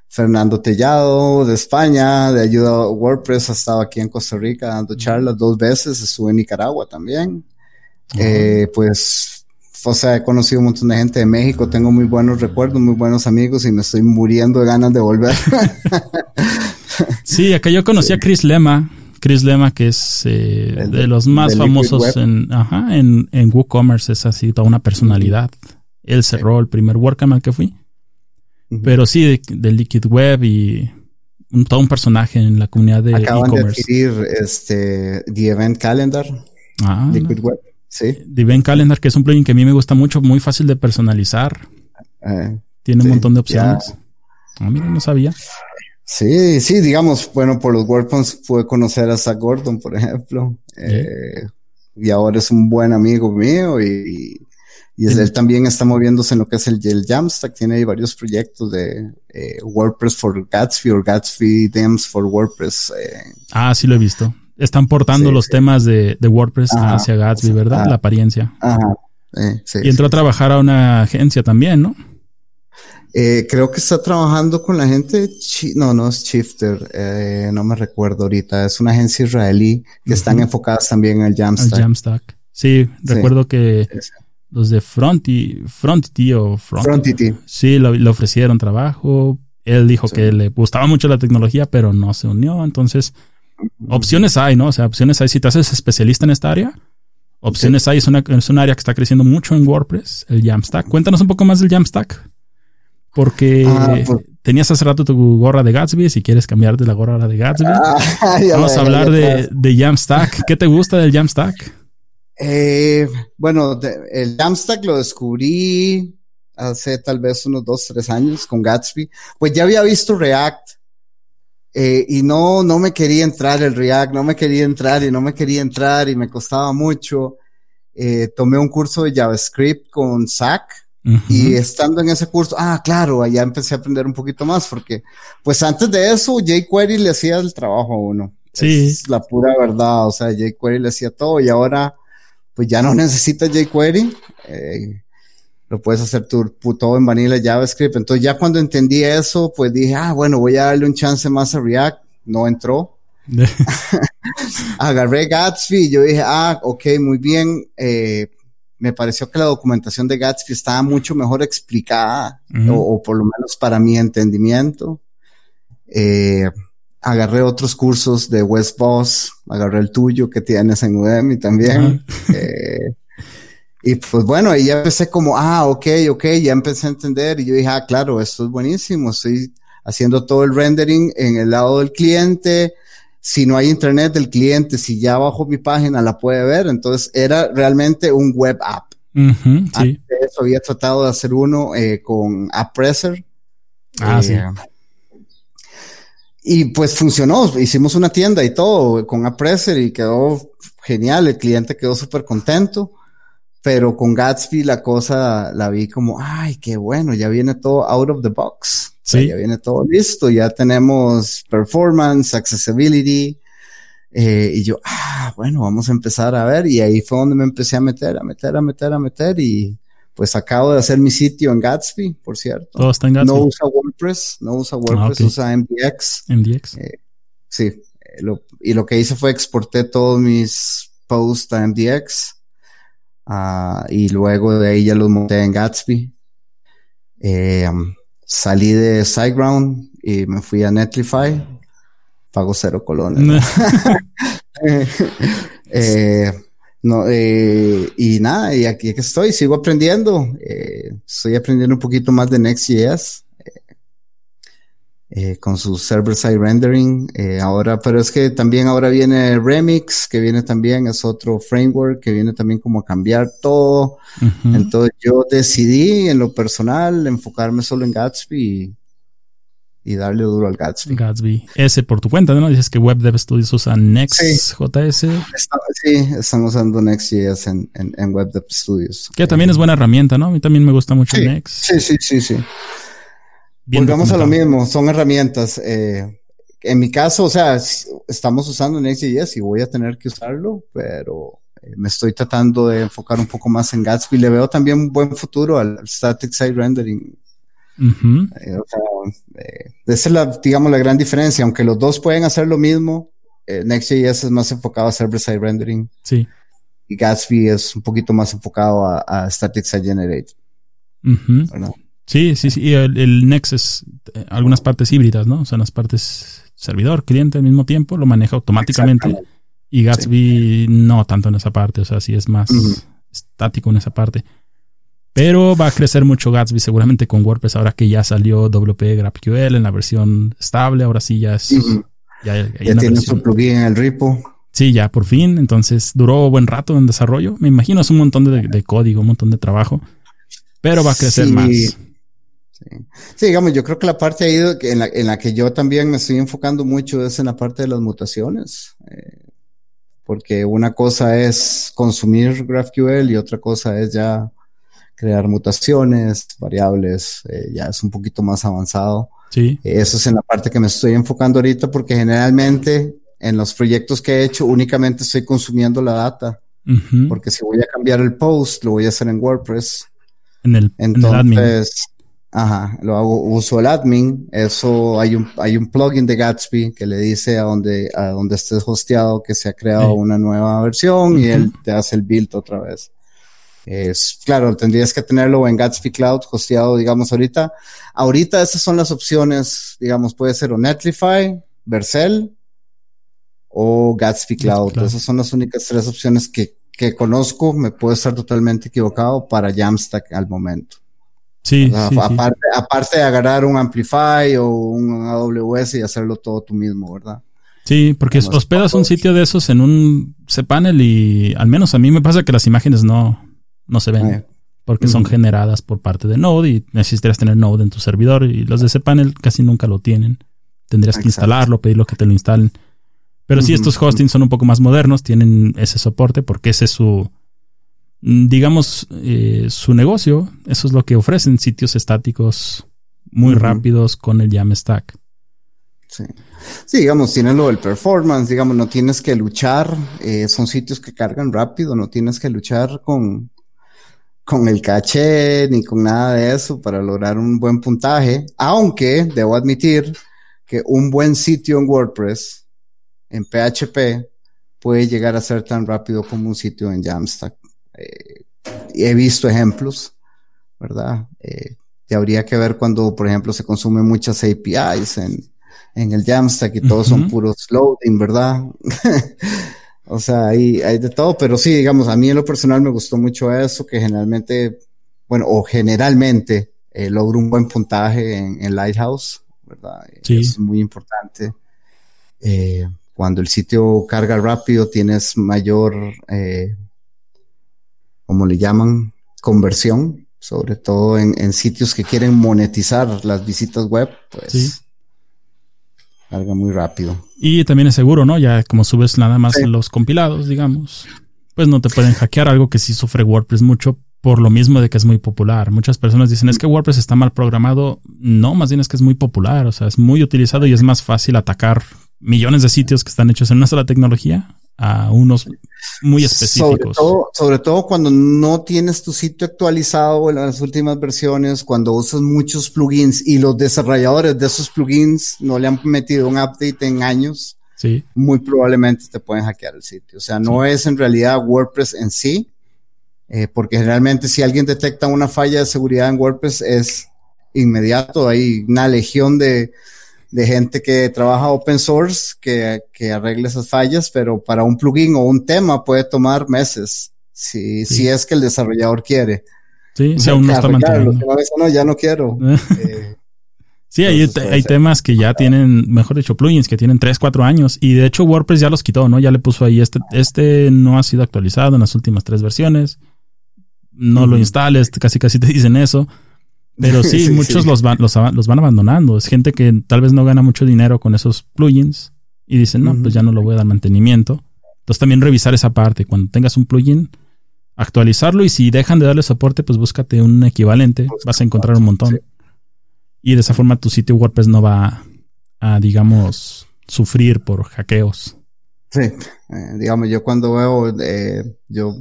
Fernando Tellado de España, de ayuda WordPress, ha estado aquí en Costa Rica dando charlas dos veces, estuve en Nicaragua también. Eh, pues, o sea, he conocido un montón de gente de México, tengo muy buenos recuerdos, muy buenos amigos y me estoy muriendo de ganas de volver. Sí, acá yo conocí a Chris Lema. Chris Lema, que es eh, de los más famosos en, ajá, en, en WooCommerce, es así toda una personalidad. Él cerró el primer WordCamp al que fui. Pero sí, de, Liquid Web y todo un personaje en la comunidad de Acaban de adquirir este, The Event Calendar. Ah, Liquid Web. Sí. The Event Calendar, que es un plugin que a mí me gusta mucho, muy fácil de personalizar. Eh, Tiene un montón de opciones. Ah, mira, no sabía. Sí, sí, digamos, bueno, por los WordPress pude conocer a Zach Gordon, por ejemplo, eh, y ahora es un buen amigo mío y, y él también está moviéndose en lo que es el, el Jamstack, tiene ahí varios proyectos de eh, WordPress for Gatsby o Gatsby Themes for WordPress. Eh. Ah, sí lo he visto. Están portando los temas de, de WordPress hacia Gatsby, ¿verdad? La apariencia. Ajá. y entró a trabajar a una agencia también, ¿no? Eh, creo que está trabajando con la gente, no, no es Shifter, eh, no me recuerdo ahorita, es una agencia israelí que están enfocadas también en el Jamstack. El Jamstack. Sí, recuerdo que los de Fronty, Frontity o Frontity. Sí, le ofrecieron trabajo. Él dijo que le gustaba mucho la tecnología, pero no se unió. Entonces, opciones hay, ¿no? O sea, opciones hay. Si te haces especialista en esta área, opciones hay. Es, una, es un área que está creciendo mucho en WordPress, el Jamstack. Cuéntanos un poco más del Jamstack. Porque ah, pues- tenías hace rato tu gorra de Gatsby, si quieres cambiar de la gorra de Gatsby. Ah, Vamos a hablar de, de, Jamstack. ¿Qué te gusta del Jamstack? Eh, bueno, el Jamstack lo descubrí hace tal vez unos dos, tres años con Gatsby. Pues ya había visto React Eh, y no, no me quería entrar el React, no me quería entrar y no me quería entrar y me costaba mucho. Eh, tomé un curso de JavaScript con Zach y estando en ese curso, ah, claro, allá empecé a aprender un poquito más porque, pues antes de eso, jQuery le hacía el trabajo a uno. Sí. Es la pura verdad, o sea, jQuery le hacía todo y ahora, pues ya no necesitas jQuery. Eh, lo puedes hacer tu, todo en vanilla JavaScript. Entonces ya cuando entendí eso, pues dije, ah, bueno, voy a darle un chance más a React. No entró. Agarré Gatsby y yo dije, ah, ok, muy bien. Eh, me pareció que la documentación de Gatsby estaba mucho mejor explicada, o, por lo menos para mi entendimiento. Eh, agarré otros cursos de West Boss, agarré el tuyo que tienes en Udemy también. eh, y pues bueno, ahí ya empecé como, ah, ok, ok, ya empecé a entender y yo dije, ah, claro, esto es buenísimo, estoy haciendo todo el rendering en el lado del cliente, si no hay internet del cliente, si ya bajo mi página la puede ver, entonces era realmente un web app. sí. eso había tratado de hacer uno eh, con AppPresser. Ah, sí. Eh, y pues funcionó, hicimos una tienda y todo con AppPresser y quedó genial, el cliente quedó súper contento pero con Gatsby la cosa la vi como, ay, qué bueno, ya viene todo out of the box. Sí. ya viene todo listo, ya tenemos performance, accessibility. Eh, y yo, ah, bueno, vamos a empezar a ver. Y ahí fue donde me empecé a meter, a meter, a meter, a meter. Y pues acabo de hacer mi sitio en Gatsby, por cierto. Todo está en Gatsby. No usa WordPress, no usa WordPress, ah, usa MDX. MDX. Eh, sí. Eh, lo, y lo que hice fue exporté todos mis posts a MDX Uh, y luego de ahí ya los monté en Gatsby. Eh, um, salí de SiteGround y me fui a Netlify. Pago cero colones. eh, no, eh, y nada, y aquí, aquí estoy, sigo aprendiendo. Eh, estoy aprendiendo un poquito más de Next.js. Eh, con su server-side rendering. Eh, ahora, pero es que también ahora viene Remix, que viene también, es otro framework que viene también como a cambiar todo. Entonces yo decidí en lo personal enfocarme solo en Gatsby y, darle duro al Gatsby. Gatsby. Ese por tu cuenta, ¿no? Dices que Web Dev Studios usa Next.js. Sí. estamos usando Next.js en, en, Web Dev Studios. Que también es buena herramienta, ¿no? A mí también me gusta mucho Next. Sí, sí, sí, sí. Volvamos a lo mismo, son herramientas. Eh, en mi caso, o sea, estamos usando Next.js y voy a tener que usarlo, pero eh, me estoy tratando de enfocar un poco más en Gatsby. Le veo también un buen futuro al static site rendering. Eh, o sea, esa es la, digamos, la gran diferencia. Aunque los dos pueden hacer lo mismo, Next.js es más enfocado a server side rendering. Sí. Y Gatsby es un poquito más enfocado a, static site generate. Sí, sí, sí. El, el Next es eh, algunas partes híbridas, ¿no? O sea, las partes servidor, cliente al mismo tiempo, lo maneja automáticamente. Y Gatsby no tanto en esa parte, o sea, sí es más estático en esa parte. Pero va a crecer mucho Gatsby seguramente con WordPress ahora que ya salió WP GraphQL en la versión estable, ahora sí ya es... Ya, tiene su plugin en el repo. Sí, ya por fin. Entonces duró buen rato en desarrollo. Me imagino es un montón de, código, un montón de trabajo. Pero va a crecer más. Sí. digamos, yo creo que la parte ahí en la, en la que yo también me estoy enfocando mucho es en la parte de las mutaciones. Eh, porque una cosa es consumir GraphQL y otra cosa es ya crear mutaciones, variables, eh, ya es un poquito más avanzado. Sí. eso es en la parte que me estoy enfocando ahorita porque generalmente en los proyectos que he hecho únicamente estoy consumiendo la data. Porque si voy a cambiar el post, lo voy a hacer en WordPress. En el, Entonces, Ajá, lo hago, uso el admin, eso hay un, hay un plugin de Gatsby que le dice a donde, a donde estés hosteado que se ha creado una nueva versión y él te hace el build otra vez. Es, claro, tendrías que tenerlo en Gatsby Cloud hosteado, digamos, ahorita. Ahorita esas son las opciones, digamos, puede ser o Netlify, Vercel o Gatsby Cloud. Esas son las únicas tres opciones que, que conozco. Me puedo estar totalmente equivocado para Jamstack al momento. Sí, aparte, aparte de agarrar un Amplify o un AWS y hacerlo todo tú mismo, ¿verdad? Sí, porque hospedas un sitio de esos en un cPanel y al menos a mí me pasa que las imágenes no, no se ven. Eh. Porque son generadas por parte de Node y necesitas tener Node en tu servidor y los de cPanel casi nunca lo tienen. tendrías que instalarlo, pedirlo que te lo instalen. Pero sí, estos hostings son un poco más modernos, tienen ese soporte porque ese es su, mm, digamos, eh, su negocio. Eso es lo que ofrecen, sitios estáticos muy rápidos con el Jamstack. Sí. sí, digamos, tienen lo del performance, digamos, no tienes que luchar, eh, son sitios que cargan rápido, no tienes que luchar con, con el caché ni con nada de eso para lograr un buen puntaje, aunque debo admitir que un buen sitio en WordPress, en PHP, puede llegar a ser tan rápido como un sitio en Jamstack. Eh, he visto ejemplos, ¿verdad? Eh, y habría que ver cuando, por ejemplo, se consumen muchas APIs en, en el Jamstack y todos son puros loading, ¿verdad? O sea, hay, hay de todo, pero sí, digamos, a mí en lo personal me gustó mucho eso, que generalmente, bueno, o generalmente eh, logro un buen puntaje en, en Lighthouse, ¿verdad? Sí. Es muy importante. Eh, cuando el sitio carga rápido, tienes mayor, eh, ¿cómo le llaman? Conversión, sobre todo en, en, sitios que quieren monetizar las visitas web, pues. Sí carga muy rápido. Y también es seguro, ¿no? Ya como subes nada más los compilados, digamos, pues no te pueden hackear algo que sí sufre WordPress mucho por lo mismo de que es muy popular. Muchas personas dicen es que WordPress está mal programado. No, más bien es que es muy popular, o sea, es muy utilizado y es más fácil atacar millones de sitios que están hechos en una sola tecnología a unos muy específicos. Sobre todo, cuando no tienes tu sitio actualizado en las últimas versiones, cuando usas muchos plugins y los desarrolladores de esos plugins no le han metido un update en años, sí. muy probablemente te pueden hackear el sitio. O sea, no es en realidad WordPress en sí, eh, porque generalmente si alguien detecta una falla de seguridad en WordPress es inmediato, hay una legión de de gente que trabaja open source que, que arregle esas fallas, pero para un plugin o un tema puede tomar meses, si, si es que el desarrollador quiere. Sí, si aún no está manteniendo. No, ya no quiero. eh, sí, hay, hay temas que ya tienen, mejor dicho, plugins que tienen 3, 4 años y de hecho WordPress ya los quitó, ¿no? Ya le puso ahí, este, este no ha sido actualizado en las últimas tres versiones. No lo instales, casi casi te dicen eso. Pero sí, muchos Los, van, los, los, van abandonando. Es gente que tal vez no gana mucho dinero con esos plugins y dicen, no, pues ya no lo voy a dar mantenimiento. Entonces también revisar esa parte. Cuando tengas un plugin, actualizarlo y si dejan de darle soporte, pues búscate un equivalente. Vas a encontrar un montón. Y de esa forma tu sitio WordPress no va a, digamos, sufrir por hackeos. Sí, eh, digamos, yo cuando veo, eh, yo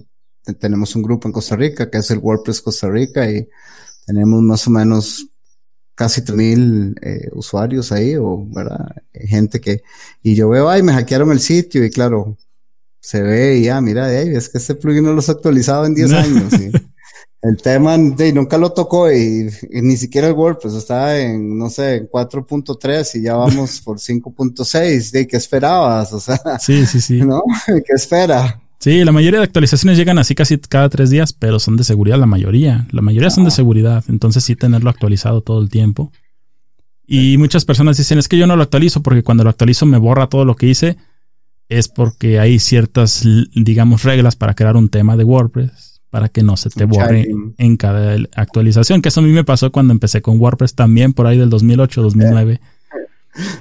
tenemos un grupo en Costa Rica que es el WordPress Costa Rica y tenemos más o menos casi 3.000 eh, usuarios ahí, o, ¿verdad? Gente que, y yo veo, ay, me hackearon el sitio, y claro, se ve y ya, mira, es que este plugin no lo ha actualizado en 10 años. Y el tema, de, nunca lo tocó y, ni siquiera el WordPress está en, no sé, en 4.3 y ya vamos por 5.6. ¿De qué esperabas? O sea, sí, sí, sí. ¿no? ¿Qué espera? Sí, la mayoría de actualizaciones llegan así casi cada tres días, pero son de seguridad la mayoría. La mayoría son de seguridad, entonces sí tenerlo actualizado todo el tiempo. Y muchas personas dicen, es que yo no lo actualizo porque cuando lo actualizo me borra todo lo que hice. Es porque hay ciertas, digamos, reglas para crear un tema de WordPress para que no se te borre en cada actualización. Que eso a mí me pasó cuando empecé con WordPress también por ahí del 2008, 2009.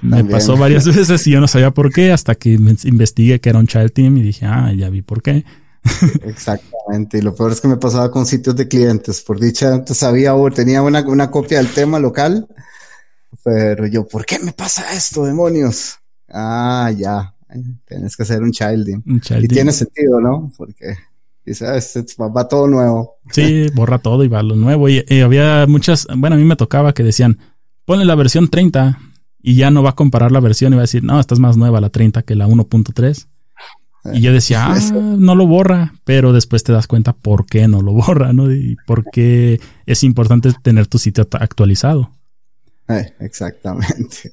Me pasó varias veces y yo no sabía por qué hasta que investigué que era un child team y dije, ah, ya vi por qué. Exactamente. Y lo peor es que me pasaba con sitios de clientes. Por dicha, antes sabía o tenía una, una copia del tema local. Pero yo, ¿por qué me pasa esto, demonios? Ah, ya. Tienes que hacer un child team. y tiene sentido, ¿no? Porque dice, ah, este va, todo nuevo. Sí, borra todo y va lo nuevo. Y, y, había muchas, bueno, a mí me tocaba que decían, ponle la versión 30 y ya no va a comparar la versión y va a decir, no, esta es más nueva la 30 que la 1.3. Y yo decía, ah, no lo borra, pero después te das cuenta por qué no lo borra, ¿no? Y por qué es importante tener tu sitio actualizado. Eh, exactamente.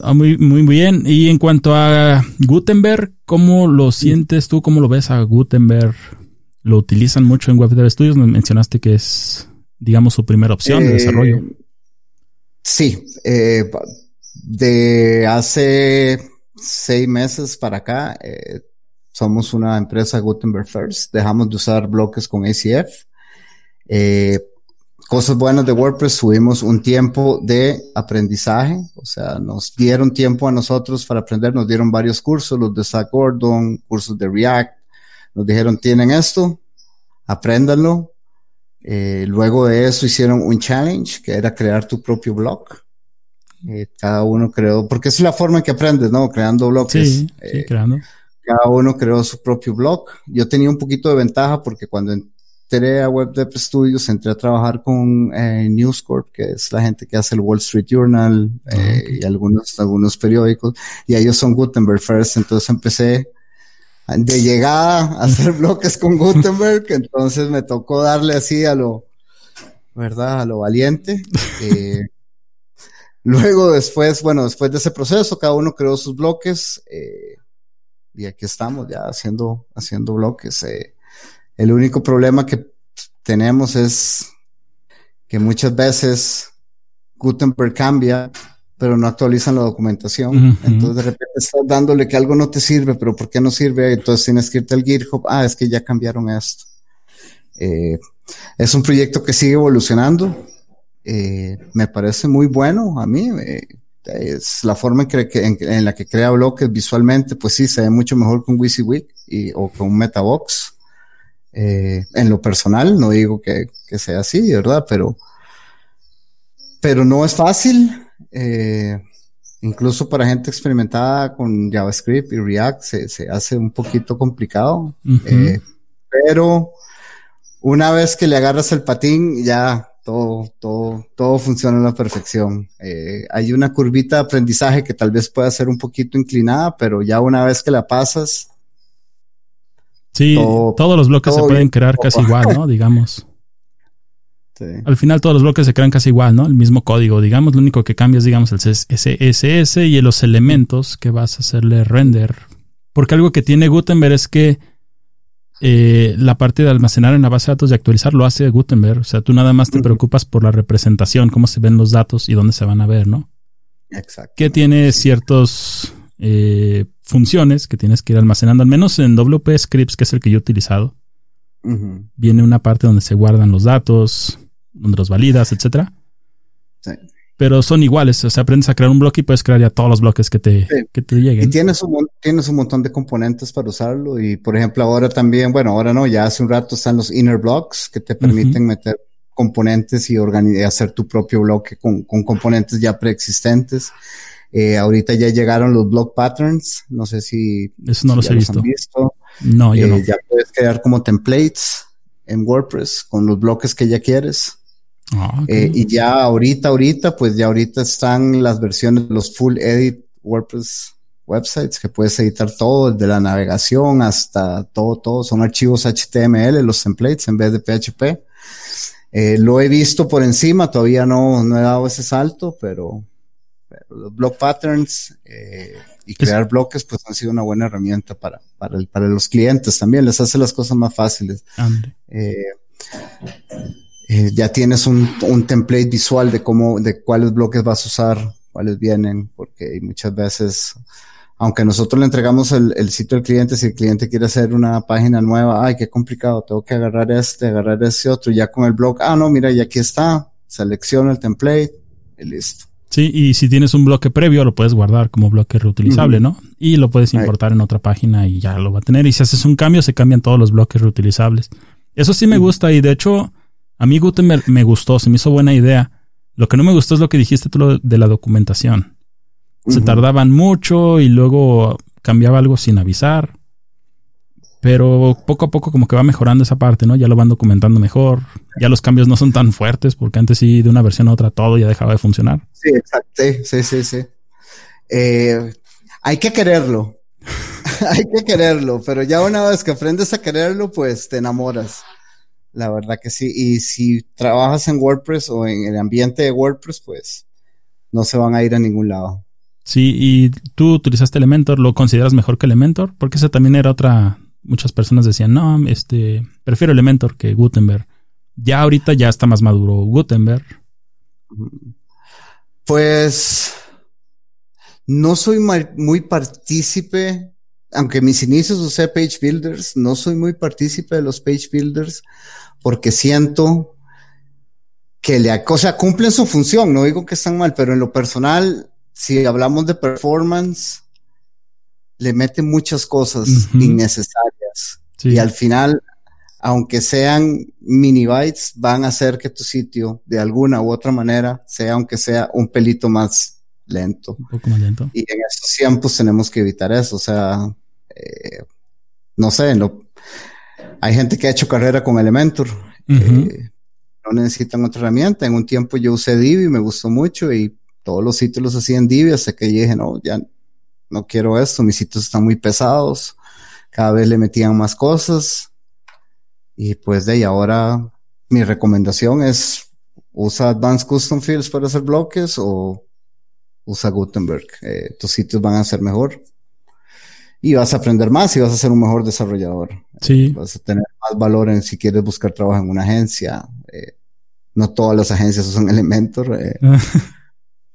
Ah, muy, muy bien. Y en cuanto a Gutenberg, ¿cómo lo sientes tú? ¿Cómo lo ves a Gutenberg? ¿Lo utilizan mucho en Web Dev Studios? mencionaste que es, digamos, su primera opción de eh, desarrollo. Sí, eh, de hace seis meses para acá, eh, somos una empresa Gutenberg First. Dejamos de usar bloques con ACF. Eh, cosas buenas de WordPress, tuvimos un tiempo de aprendizaje, o sea, nos dieron tiempo a nosotros para aprender, nos dieron varios cursos, los de Zach Gordon, cursos de React, nos dijeron, tienen esto, apréndanlo. Eh, luego de eso hicieron un challenge, que era crear tu propio blog. Eh, cada uno creó, porque es la forma en que aprendes, ¿no? Creando blogs. Sí, eh, creando. Cada uno creó su propio blog. Yo tenía un poquito de ventaja porque cuando entré a Web Dev Studios, entré a trabajar con eh, News Corp, que es la gente que hace el Wall Street Journal eh, y algunos, algunos periódicos, y ellos son Gutenberg First, entonces empecé de llegada a hacer bloques con Gutenberg, entonces me tocó darle así a lo, ¿verdad? A lo valiente. Eh, luego después, bueno, después de ese proceso, cada uno creó sus bloques, eh, y aquí estamos ya haciendo, haciendo bloques. Eh, el único problema que tenemos es que muchas veces Gutenberg cambia, pero no actualizan la documentación. Ujú. Entonces de repente estás dándole que algo no te sirve, pero ¿por qué no sirve? Entonces tienes que irte al GitHub. Ah, es que ya cambiaron esto. Eh, es un proyecto que sigue evolucionando. Eh, me parece muy bueno a mí. eh, es la forma en, que, que- en, en la que crea bloques visualmente, pues sí, se ve mucho mejor con WYSIWYG y, o con Metabox. Eh, en lo personal, no digo que, que sea así, ¿verdad? Pero, pero no es fácil. Eh, incluso para gente experimentada con JavaScript y React se, se hace un poquito complicado. Eh, pero una vez que le agarras el patín, ya todo, todo, todo funciona a la perfección. Eh, hay una curvita de aprendizaje que tal vez pueda ser un poquito inclinada, pero ya una vez que la pasas, Sí, todo- todos los bloques se pueden crear casi igual, ¿no? Digamos. Sí. Al final todos los bloques se crean casi igual, ¿no? El mismo código, digamos. Lo único que cambia es, digamos, el CSS y los elementos que vas a hacerle render. Porque algo que tiene Gutenberg es que eh, la parte de almacenar en la base de datos y actualizar lo hace Gutenberg. O sea, tú nada más te preocupas por la representación, cómo se ven los datos y dónde se van a ver, ¿no? exacto. que tiene ciertas funciones que tienes que ir almacenando, al menos en WP Scripts, que es el que yo he utilizado. Viene una parte donde se guardan los datos, donde los validas, etcétera. sí. Pero son iguales, o sea, aprendes a crear un bloque y puedes crear ya todos los bloques que te, Sí. que te Y lleguen. tienes un, tienes un montón de componentes para usarlo. Y por ejemplo, ahora también, bueno, ahora no, ya hace un rato están los inner blocks que te permiten meter componentes y hacer tu propio bloque con, con componentes ya preexistentes. Eh, ahorita ya llegaron los block patterns. No sé si, Eso no si los he visto. visto. No, yo Eh, no. Ya puedes crear como templates en WordPress con los bloques que ya quieres. Ah. Eh, y ya ahorita, ahorita, pues ya ahorita están las versiones, los full edit WordPress websites que puedes editar todo, desde la navegación hasta todo, todo. Son archivos HTML, los templates en vez de PHP. Eh, lo he visto por encima, todavía no, no he dado ese salto, pero, pero los block patterns eh, y crear bloques, pues han sido una buena herramienta para, para, el- para los clientes también. Les hace las cosas más fáciles. Eh, eh, ya tienes un, un template visual de cómo, de cuáles bloques vas a usar, cuáles vienen, porque muchas veces, aunque nosotros le entregamos el, el sitio al cliente, si el cliente quiere hacer una página nueva, ay, qué complicado, tengo que agarrar este, agarrar ese otro, ya con el blog, ah, no, mira, y aquí está, selecciona el template y listo. Sí, y si tienes un bloque previo, lo puedes guardar como bloque reutilizable. ¿no? Y lo puedes importar en otra página y ya lo va a tener. Y si haces un cambio, se cambian todos los bloques reutilizables. Eso sí me gusta y de hecho, a mí Gutenberg me gustó, se me hizo buena idea. Lo que no me gustó es lo que dijiste tú de la documentación. Se tardaban mucho y luego cambiaba algo sin avisar. Pero poco a poco como que va mejorando esa parte, ¿no? Ya lo van documentando mejor. Ya los cambios no son tan fuertes porque antes sí de una versión a otra todo ya dejaba de funcionar. Sí, exacto. Sí, sí, sí, sí. Eh, hay que quererlo. hay que quererlo, pero ya una vez que aprendes a quererlo, pues te enamoras. La verdad que sí. Y si trabajas en WordPress o en el ambiente de WordPress, pues no se van a ir a ningún lado. Sí, y tú utilizaste Elementor, ¿lo consideras mejor que Elementor? Porque esa también era otra. Muchas personas decían, no, este, prefiero Elementor que Gutenberg. Ya ahorita ya está más maduro Gutenberg. Pues no soy muy partícipe, aunque mis inicios usé Page Builders, no soy muy partícipe de los Page Builders porque siento que le, o sea, cumplen su función, no digo que están mal, pero en lo personal, si hablamos de performance, le meten muchas cosas innecesarias. Y al final, aunque sean mini bytes, van a hacer que tu sitio de alguna u otra manera sea, aunque sea un pelito más lento. Un poco más lento. Y en estos tiempos tenemos que evitar eso. O sea, eh, no sé, hay gente que ha hecho carrera con Elementor. Eh, no necesitan otra herramienta. En un tiempo yo usé Divi, y me gustó mucho y todos los sitios los hacía en Divi hasta que dije, no, ya no quiero esto, mis sitios están muy pesados. Cada vez le metían más cosas. Y pues de ahí ahora mi recomendación es usa Advanced Custom Fields para hacer bloques o usa Gutenberg. Eh, tus sitios van a ser mejor y vas a aprender más y vas a ser un mejor desarrollador. Sí. vas a tener más valor en si quieres buscar trabajo en una agencia. Eh, no todas las agencias usan Elementor. Eh. la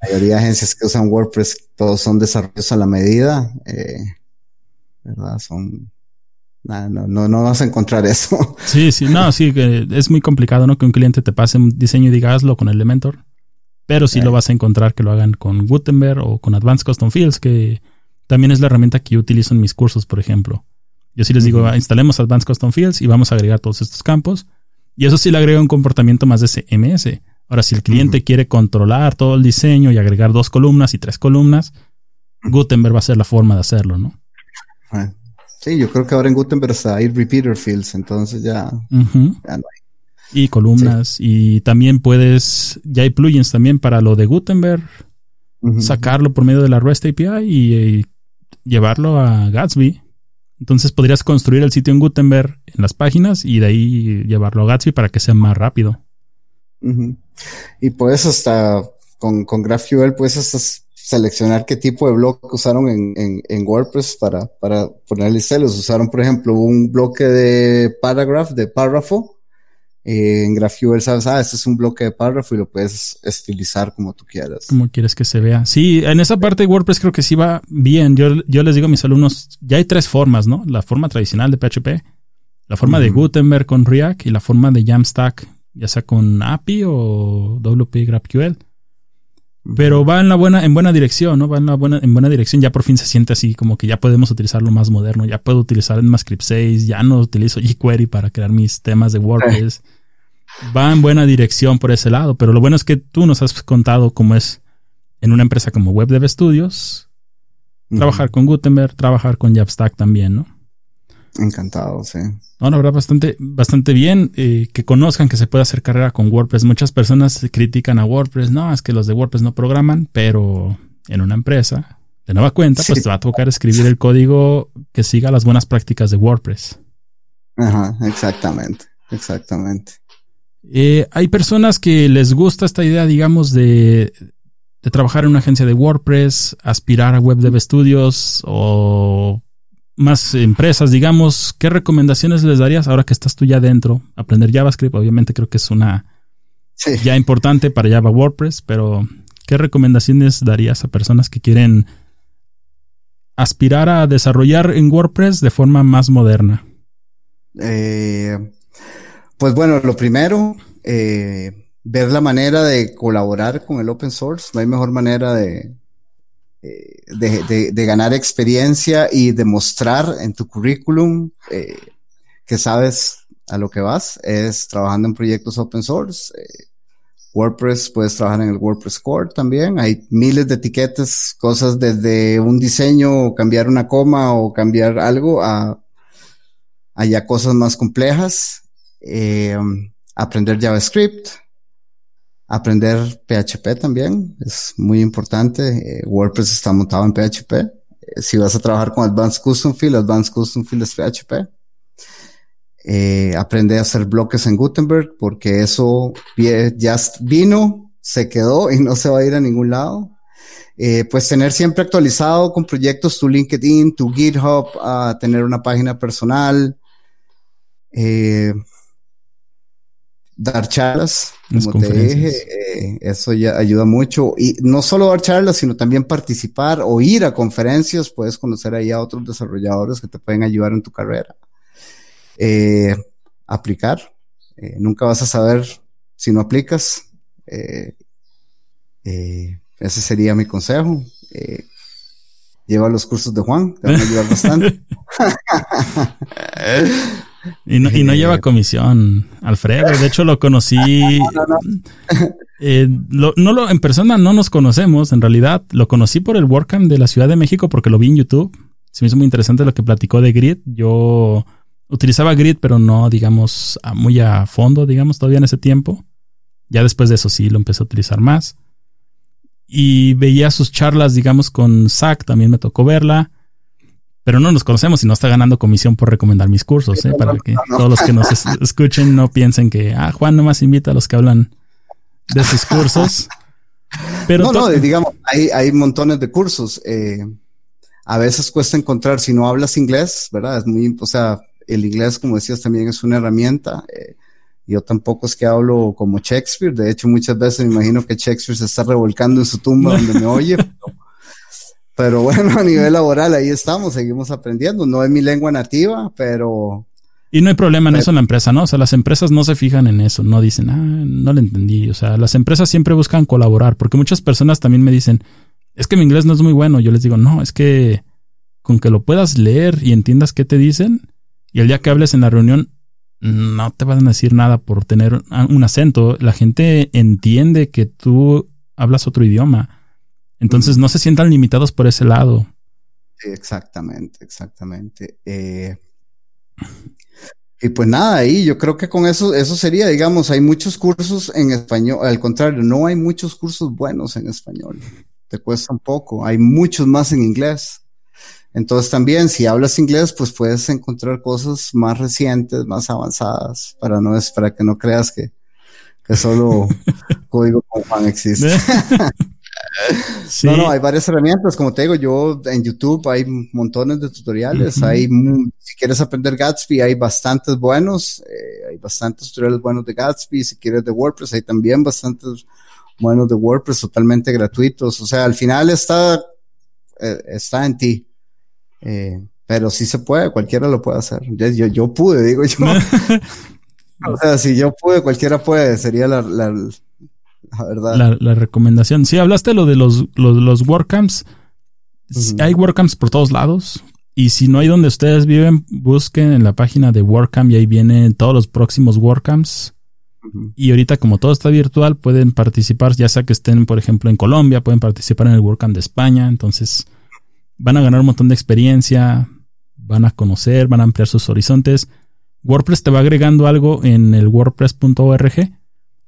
mayoría de agencias que usan WordPress, todos son desarrollos a la medida. ¿Verdad? Son no, no, no vas a encontrar eso. Sí, sí, no, sí, es muy complicado, ¿no? Que un cliente te pase un diseño y diga hazlo con Elementor. Pero sí lo vas a encontrar que lo hagan con Gutenberg o con Advanced Custom Fields, que también es la herramienta que yo utilizo en mis cursos, por ejemplo. Yo sí les digo, instalemos Advanced Custom Fields y vamos a agregar todos estos campos. Y eso sí le agrega un comportamiento más de CMS. Ahora, si el cliente quiere controlar todo el diseño y agregar dos columnas y tres columnas, Gutenberg va a ser la forma de hacerlo, ¿no? Sí, yo creo que ahora en Gutenberg hay repeater fields, entonces ya, no hay. Y columnas. Y también puedes, ya hay plugins también para lo de Gutenberg. Sacarlo por medio de la REST API y, llevarlo a Gatsby. Entonces podrías construir el sitio en Gutenberg en las páginas y de ahí llevarlo a Gatsby para que sea más rápido. Y puedes hasta con, con GraphQL puedes seleccionar qué tipo de bloque usaron en, en, WordPress para, para ponerle celos. Usaron, por ejemplo, un bloque de paragraph, de párrafo. Eh, en GraphQL sabes, ah, este es un bloque de párrafo y lo puedes estilizar como tú quieras. Como quieres que se vea. Sí, en esa parte de WordPress creo que sí va bien. Yo, yo les digo a mis alumnos, ya hay tres formas, ¿no? La forma tradicional de PHP, la forma de Gutenberg con React y la forma de Jamstack, ya sea con API o WP GraphQL. Pero va en la buena, en buena dirección, ¿no? Va en la buena, en buena dirección. Ya por fin se siente así, como que ya podemos utilizar lo más moderno. Ya puedo utilizar el MassScript 6, ya no utilizo jQuery para crear mis temas de WordPress. Va en buena dirección por ese lado. Pero lo bueno es que tú nos has contado cómo es en una empresa como Web Dev Studios. Trabajar con Gutenberg, trabajar con Jamstack también, ¿no? Encantado, sí. No, la verdad, bastante, bastante bien eh, que conozcan que se puede hacer carrera con WordPress. Muchas personas critican a WordPress. No, es que los de WordPress no programan, pero en una empresa, de nueva cuenta, pues te va a tocar escribir el código que siga las buenas prácticas de WordPress. Ajá, exactamente, exactamente. Eh, hay personas que les gusta esta idea, digamos, de, de trabajar en una agencia de WordPress, aspirar a Web Dev Studios o más empresas, digamos, ¿qué recomendaciones les darías ahora que estás tú ya dentro? Aprender JavaScript, obviamente creo que es una ya importante para Java WordPress, pero ¿qué recomendaciones darías a personas que quieren aspirar a desarrollar en WordPress de forma más moderna? Eh, pues bueno, lo primero, eh, ver la manera de colaborar con el open source. No hay mejor manera de, eh, de, de, ganar experiencia y demostrar en tu currículum eh, que sabes a lo que vas, es trabajando en proyectos open source. Eh, WordPress, puedes trabajar en el WordPress Core también. Hay miles de etiquetas, cosas desde un diseño o cambiar una coma o cambiar algo a, a ya cosas más complejas. aprender JavaScript, Aprender PHP también es muy importante. Eh, WordPress está montado en PHP. Eh, si vas a trabajar con Advanced Custom Field, Advanced Custom Field es PHP. Eh, aprende a hacer bloques en Gutenberg porque eso ya vino, se quedó y no se va a ir a ningún lado. pues tener siempre actualizado con proyectos tu LinkedIn, tu GitHub, tener una página personal. Eh, dar charlas, como te dije, eh, eso ya ayuda mucho. Y no solo dar charlas, sino también participar o ir a conferencias, puedes conocer ahí a otros desarrolladores que te pueden ayudar en tu carrera. Eh, aplicar, eh, nunca vas a saber si no aplicas. Eh, ese sería mi consejo. Lleva los cursos de Juan, te van a ayudar bastante. y, no, y no lleva comisión, Alfredo. De hecho, lo conocí. No, no, eh, lo, no lo, en persona no nos conocemos, en realidad. Lo conocí por el WordCamp de la Ciudad de México porque lo vi en YouTube. Se me hizo muy interesante lo que platicó de Grid. Yo utilizaba Grid, pero no, digamos, muy a fondo, digamos, todavía en ese tiempo. Ya después de eso sí lo empecé a utilizar más y veía sus charlas, digamos, con Zach, también me tocó verla. Pero no nos conocemos y no está ganando comisión por recomendar mis cursos, ¿eh? para que todos los que nos escuchen no piensen que, ah, Juan nomás invita a los que hablan de sus cursos. Pero no, no, digamos, hay, hay montones de cursos. Eh, a veces cuesta encontrar, si no hablas inglés, ¿verdad? Es muy, o sea, el inglés, como decías, también es una herramienta. Eh, yo tampoco es que hablo como Shakespeare, de hecho muchas veces me imagino que Shakespeare se está revolcando en su tumba donde me oye, pero, bueno, a nivel laboral ahí estamos, seguimos aprendiendo, no es mi lengua nativa, pero... Y no hay problema en eso en la empresa, ¿no? O sea, las empresas no se fijan en eso, no dicen, ah, no lo entendí. O sea, las empresas siempre buscan colaborar, porque muchas personas también me dicen, es que mi inglés no es muy bueno. Yo les digo, no, es que con que lo puedas leer y entiendas qué te dicen, y el día que hables en la reunión, no te van a decir nada por tener un acento. La gente entiende que tú hablas otro idioma. Entonces no se sientan limitados por ese lado. exactamente, exactamente. Eh, y pues nada, ahí yo creo que con eso, eso sería, digamos, hay muchos cursos en español, al contrario, no hay muchos cursos buenos en español. Te cuesta un poco, hay muchos más en inglés. Entonces también si hablas inglés, pues puedes encontrar cosas más recientes, más avanzadas, para no es para que no creas que, que solo código con Juan existe. No, no, hay varias herramientas, como te digo, yo en YouTube hay montones de tutoriales, hay, si quieres aprender Gatsby, hay bastantes buenos, eh, hay bastantes tutoriales buenos de Gatsby, si quieres de WordPress, hay también bastantes buenos de WordPress totalmente gratuitos, o sea, al final está, eh, está en ti. Eh, pero sí se puede, cualquiera lo puede hacer. Yo, yo pude, digo yo. o sea, si yo pude, cualquiera puede, sería la, la, verdad. La, recomendación. Sí, hablaste lo de los, los, los WordCamps. Hay WordCamps por todos lados. Y si no hay donde ustedes viven, busquen en la página de WordCamp y ahí vienen todos los próximos WordCamps. Y ahorita, como todo está virtual, pueden participar, ya sea que estén, por ejemplo, en Colombia, pueden participar en el WordCamp de España. Entonces, van a ganar un montón de experiencia, van a conocer, van a ampliar sus horizontes. WordPress te va agregando algo en el wordpress.org,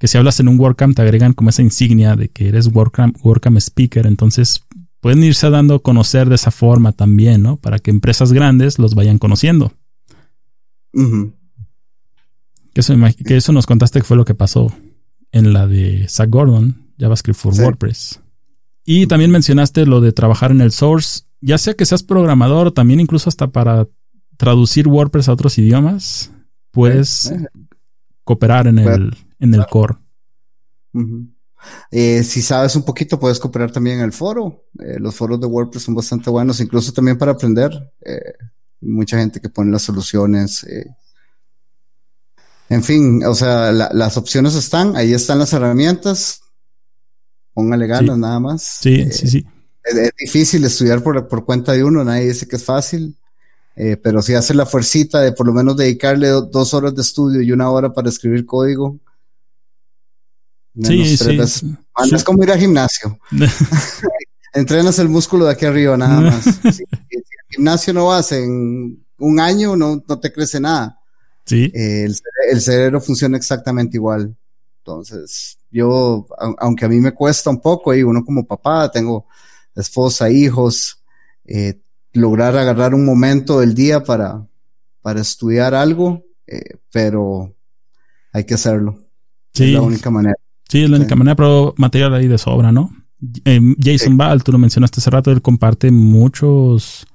que si hablas en un WordCamp te agregan como esa insignia de que eres WordCamp, WordCamp Speaker, entonces pueden irse dando a conocer de esa forma también, ¿no? Para que empresas grandes los vayan conociendo. que, eso, que, eso, nos contaste que fue lo que pasó en la de Zach Gordon, JavaScript for WordPress. Y también mencionaste lo de trabajar en el source ya sea que seas programador o también incluso hasta para traducir WordPress a otros idiomas, puedes cooperar en el, en el core. Eh, si sabes un poquito, puedes cooperar también en el foro. Eh, los foros de WordPress son bastante buenos, incluso también para aprender. mucha gente que pone las soluciones. En fin, o sea, las opciones están, ahí están las herramientas. Póngale ganas nada más. Sí, sí, sí es, difícil estudiar por, por, cuenta de uno, nadie dice que es fácil, eh, pero si hace la fuercita de por lo menos dedicarle dos horas de estudio y una hora para escribir código. Sí, sí, Es como ir al gimnasio. Entrenas el músculo de aquí arriba nada más. si, el gimnasio no vas en un año, no, no te crece nada. Sí. Eh, el, el, cerebro funciona exactamente igual. Entonces, yo, aunque a mí me cuesta un poco, y uno como papá, tengo esposa, hijos, eh, lograr agarrar un momento del día para, para estudiar algo, eh, pero hay que hacerlo. Sí. Es la única manera. Sí, es la única manera, pero material ahí de sobra, ¿no? Eh, Jason Ball, tú lo mencionaste hace rato, él comparte muchos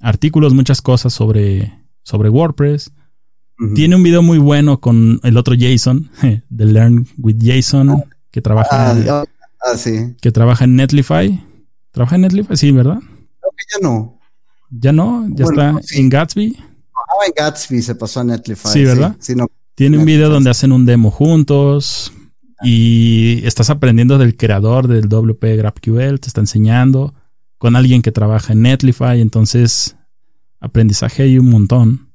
artículos, muchas cosas sobre, sobre WordPress. Tiene un video muy bueno con el otro Jason, de Learn with Jason, ah. que trabaja, ah, ah, sí. que trabaja en Netlify. ¿Trabaja en Netlify? Sí, ¿verdad? Creo que ya no. ¿Ya no? ¿Ya está en Gatsby? Ah, en Gatsby se pasó a Netlify. Sí, ¿verdad? Sí, no. Tiene un video donde hacen un demo juntos. Y estás aprendiendo del creador del WP GraphQL, te está enseñando con alguien que trabaja en Netlify, entonces aprendizaje hay un montón.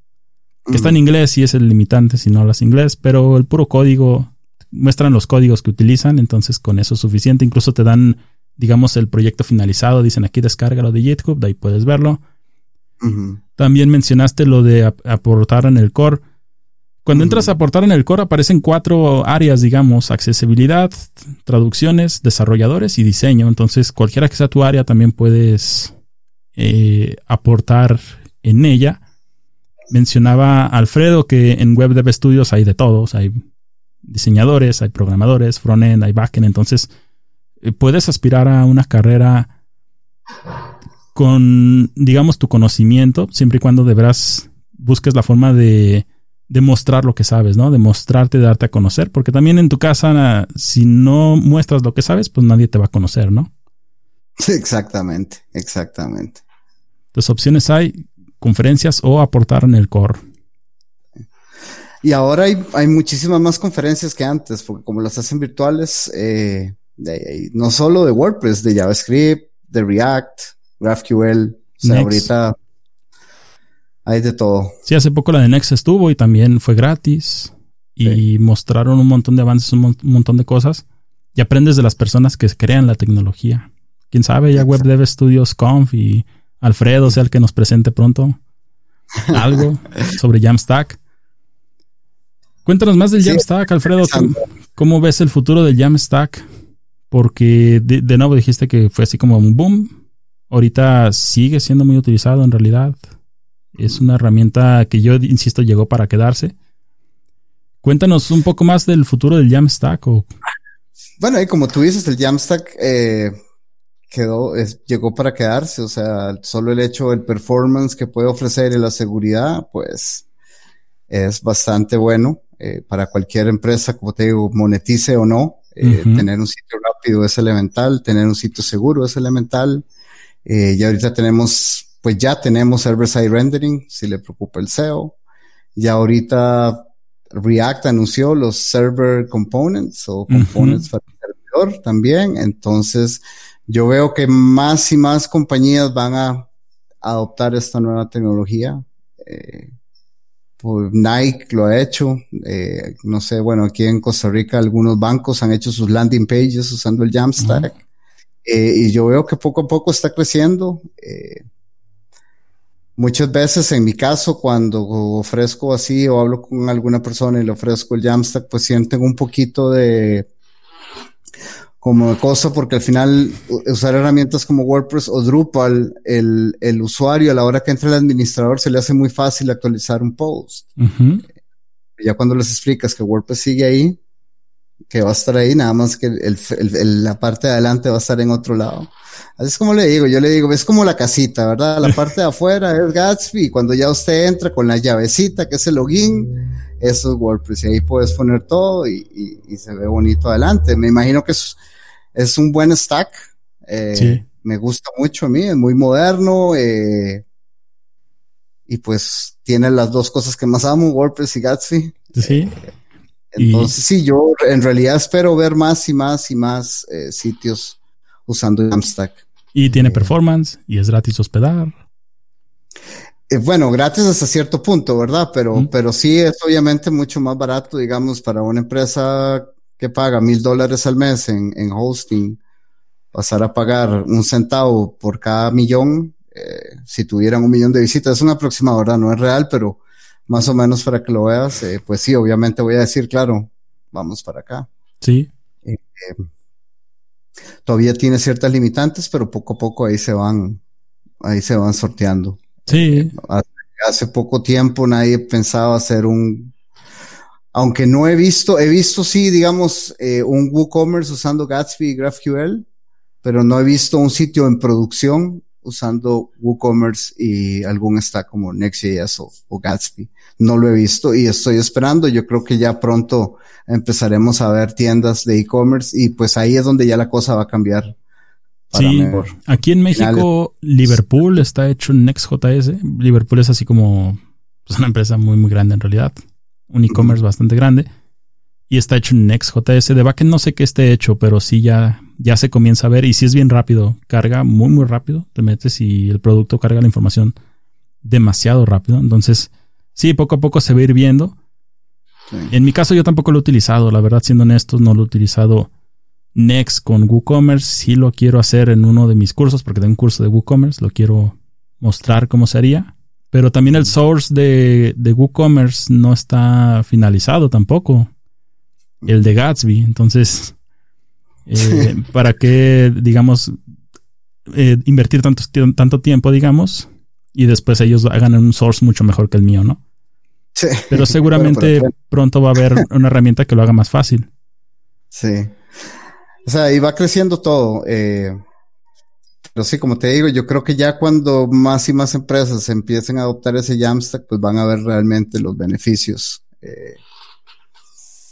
Que está en inglés y es el limitante si no hablas inglés, pero el puro código, muestran los códigos que utilizan, entonces con eso es suficiente. Incluso te dan, digamos, el proyecto finalizado, dicen aquí descárgalo de GitHub, de ahí puedes verlo. También mencionaste lo de aportar en el core. Cuando entras a aportar en el core aparecen cuatro áreas, digamos, accesibilidad, traducciones, desarrolladores y diseño. Entonces, cualquiera que sea tu área también puedes eh, aportar en ella. Mencionaba Alfredo que en Web Dev Studios hay de todos, hay diseñadores, hay programadores, frontend, hay backend, entonces eh, puedes aspirar a una carrera con, digamos, tu conocimiento, siempre y cuando deberás busques la forma de demostrar lo que sabes, ¿no? Demostrarte, darte a conocer, porque también en tu casa, si no muestras lo que sabes, pues nadie te va a conocer, ¿no? exactamente, exactamente. Entonces, opciones hay, conferencias o aportar en el core. Y ahora hay, hay muchísimas más conferencias que antes, porque como las hacen virtuales, eh, no solo de WordPress, de JavaScript, de React, GraphQL, o sea, ahorita hay de todo. Sí, hace poco la de Next estuvo y también fue gratis y mostraron un montón de avances, un, montón de cosas y aprendes de las personas que crean la tecnología. Quién sabe, ya Web Dev Studios Conf y Alfredo sea el que nos presente pronto algo sobre Jamstack. Cuéntanos más del Jamstack, Alfredo. ¿Cómo, ves el futuro del Jamstack? Porque de, nuevo dijiste que fue así como un boom. Ahorita sigue siendo muy utilizado en realidad. Es una herramienta que yo insisto llegó para quedarse. Cuéntanos un poco más del futuro del Jamstack. O... Bueno, y como tú dices, el Jamstack eh, quedó, llegó para quedarse, o sea, solo el hecho del performance que puede ofrecer y la seguridad, pues es bastante bueno eh, para cualquier empresa, como te digo, monetice o no. Eh, tener un sitio rápido es elemental, tener un sitio seguro es elemental. Eh, y ahorita tenemos, pues ya tenemos server-side rendering, si le preocupa el SEO. Y ahorita React anunció los server components o components para el servidor también. Entonces, yo veo que más y más compañías van a adoptar esta nueva tecnología. Eh, pues Nike lo ha hecho. Eh, no sé, bueno, aquí en Costa Rica algunos bancos han hecho sus landing pages usando el Jamstack. eh, y yo veo que poco a poco está creciendo. Eh, muchas veces, en mi caso, cuando ofrezco así o hablo con alguna persona y le ofrezco el Jamstack, pues sienten un poquito de como cosa, porque al final usar herramientas como WordPress o Drupal, el, el usuario a la hora que entra el administrador se le hace muy fácil actualizar un post. Ya cuando les explicas que WordPress sigue ahí, que va a estar ahí, nada más que el, la parte de adelante va a estar en otro lado. Así es como le digo, yo le digo, es como la casita, ¿verdad? La parte de afuera es Gatsby y cuando ya usted entra con la llavecita, que es el login, eso es WordPress y ahí puedes poner todo y, y, se ve bonito adelante. Me imagino que es, es un buen stack. Eh, Me gusta mucho a mí, es muy moderno. Eh, y pues tiene las dos cosas que más amo, WordPress y Gatsby. Sí. Eh, entonces, sí, yo en realidad espero ver más y más y más eh, sitios usando Jamstack. Y tiene performance y es gratis hospedar. Eh, bueno, gratis hasta cierto punto, ¿verdad? Pero, pero sí es obviamente mucho más barato, digamos, para una empresa que paga mil dólares al mes en, en, hosting, pasar a pagar un centavo por cada millón, eh, si tuvieran un millón de visitas, es un aproximado, ¿verdad? No es real, pero más o menos para que lo veas, eh, pues sí, obviamente voy a decir, claro, vamos para acá. Sí. Eh, todavía tiene ciertas limitantes, pero poco a poco ahí se van, ahí se van sorteando. Sí. Hace poco tiempo nadie pensaba hacer un, aunque no he visto, he visto sí, digamos, eh, un WooCommerce usando Gatsby y GraphQL, pero no he visto un sitio en producción usando WooCommerce y algún stack como Next.js o, o, Gatsby. No lo he visto y estoy esperando. Yo creo que ya pronto empezaremos a ver tiendas de e-commerce y pues ahí es donde ya la cosa va a cambiar sí, Aquí en México, Liverpool está hecho en Next.js. Liverpool es así como pues, una empresa muy, muy grande en realidad. Un e-commerce bastante grande. y está hecho en Next.js. De backend no sé qué esté hecho, pero sí ya, ya se comienza a ver y sí es bien rápido. Carga muy, muy rápido. Te metes y el producto carga la información demasiado rápido. Entonces, sí, poco a poco se va a ir viendo. En mi caso yo tampoco lo he utilizado, la verdad, siendo honestos, no lo he utilizado Next con WooCommerce. Sí lo quiero hacer en uno de mis cursos, porque tengo un curso de WooCommerce, lo quiero mostrar cómo sería. Pero también el source de, de WooCommerce no está finalizado tampoco. El de Gatsby. Entonces, eh, ¿para qué, digamos, eh, invertir tanto, tanto tiempo, digamos, y después ellos hagan un source mucho mejor que el mío, ¿no? Sí. Pero seguramente pronto va a haber una herramienta que lo haga más fácil. Sí. O sea, y va creciendo todo. Eh, pero sí, como te digo, yo creo que ya cuando más y más empresas empiecen a adoptar ese Jamstack, pues van a ver realmente los beneficios. Eh,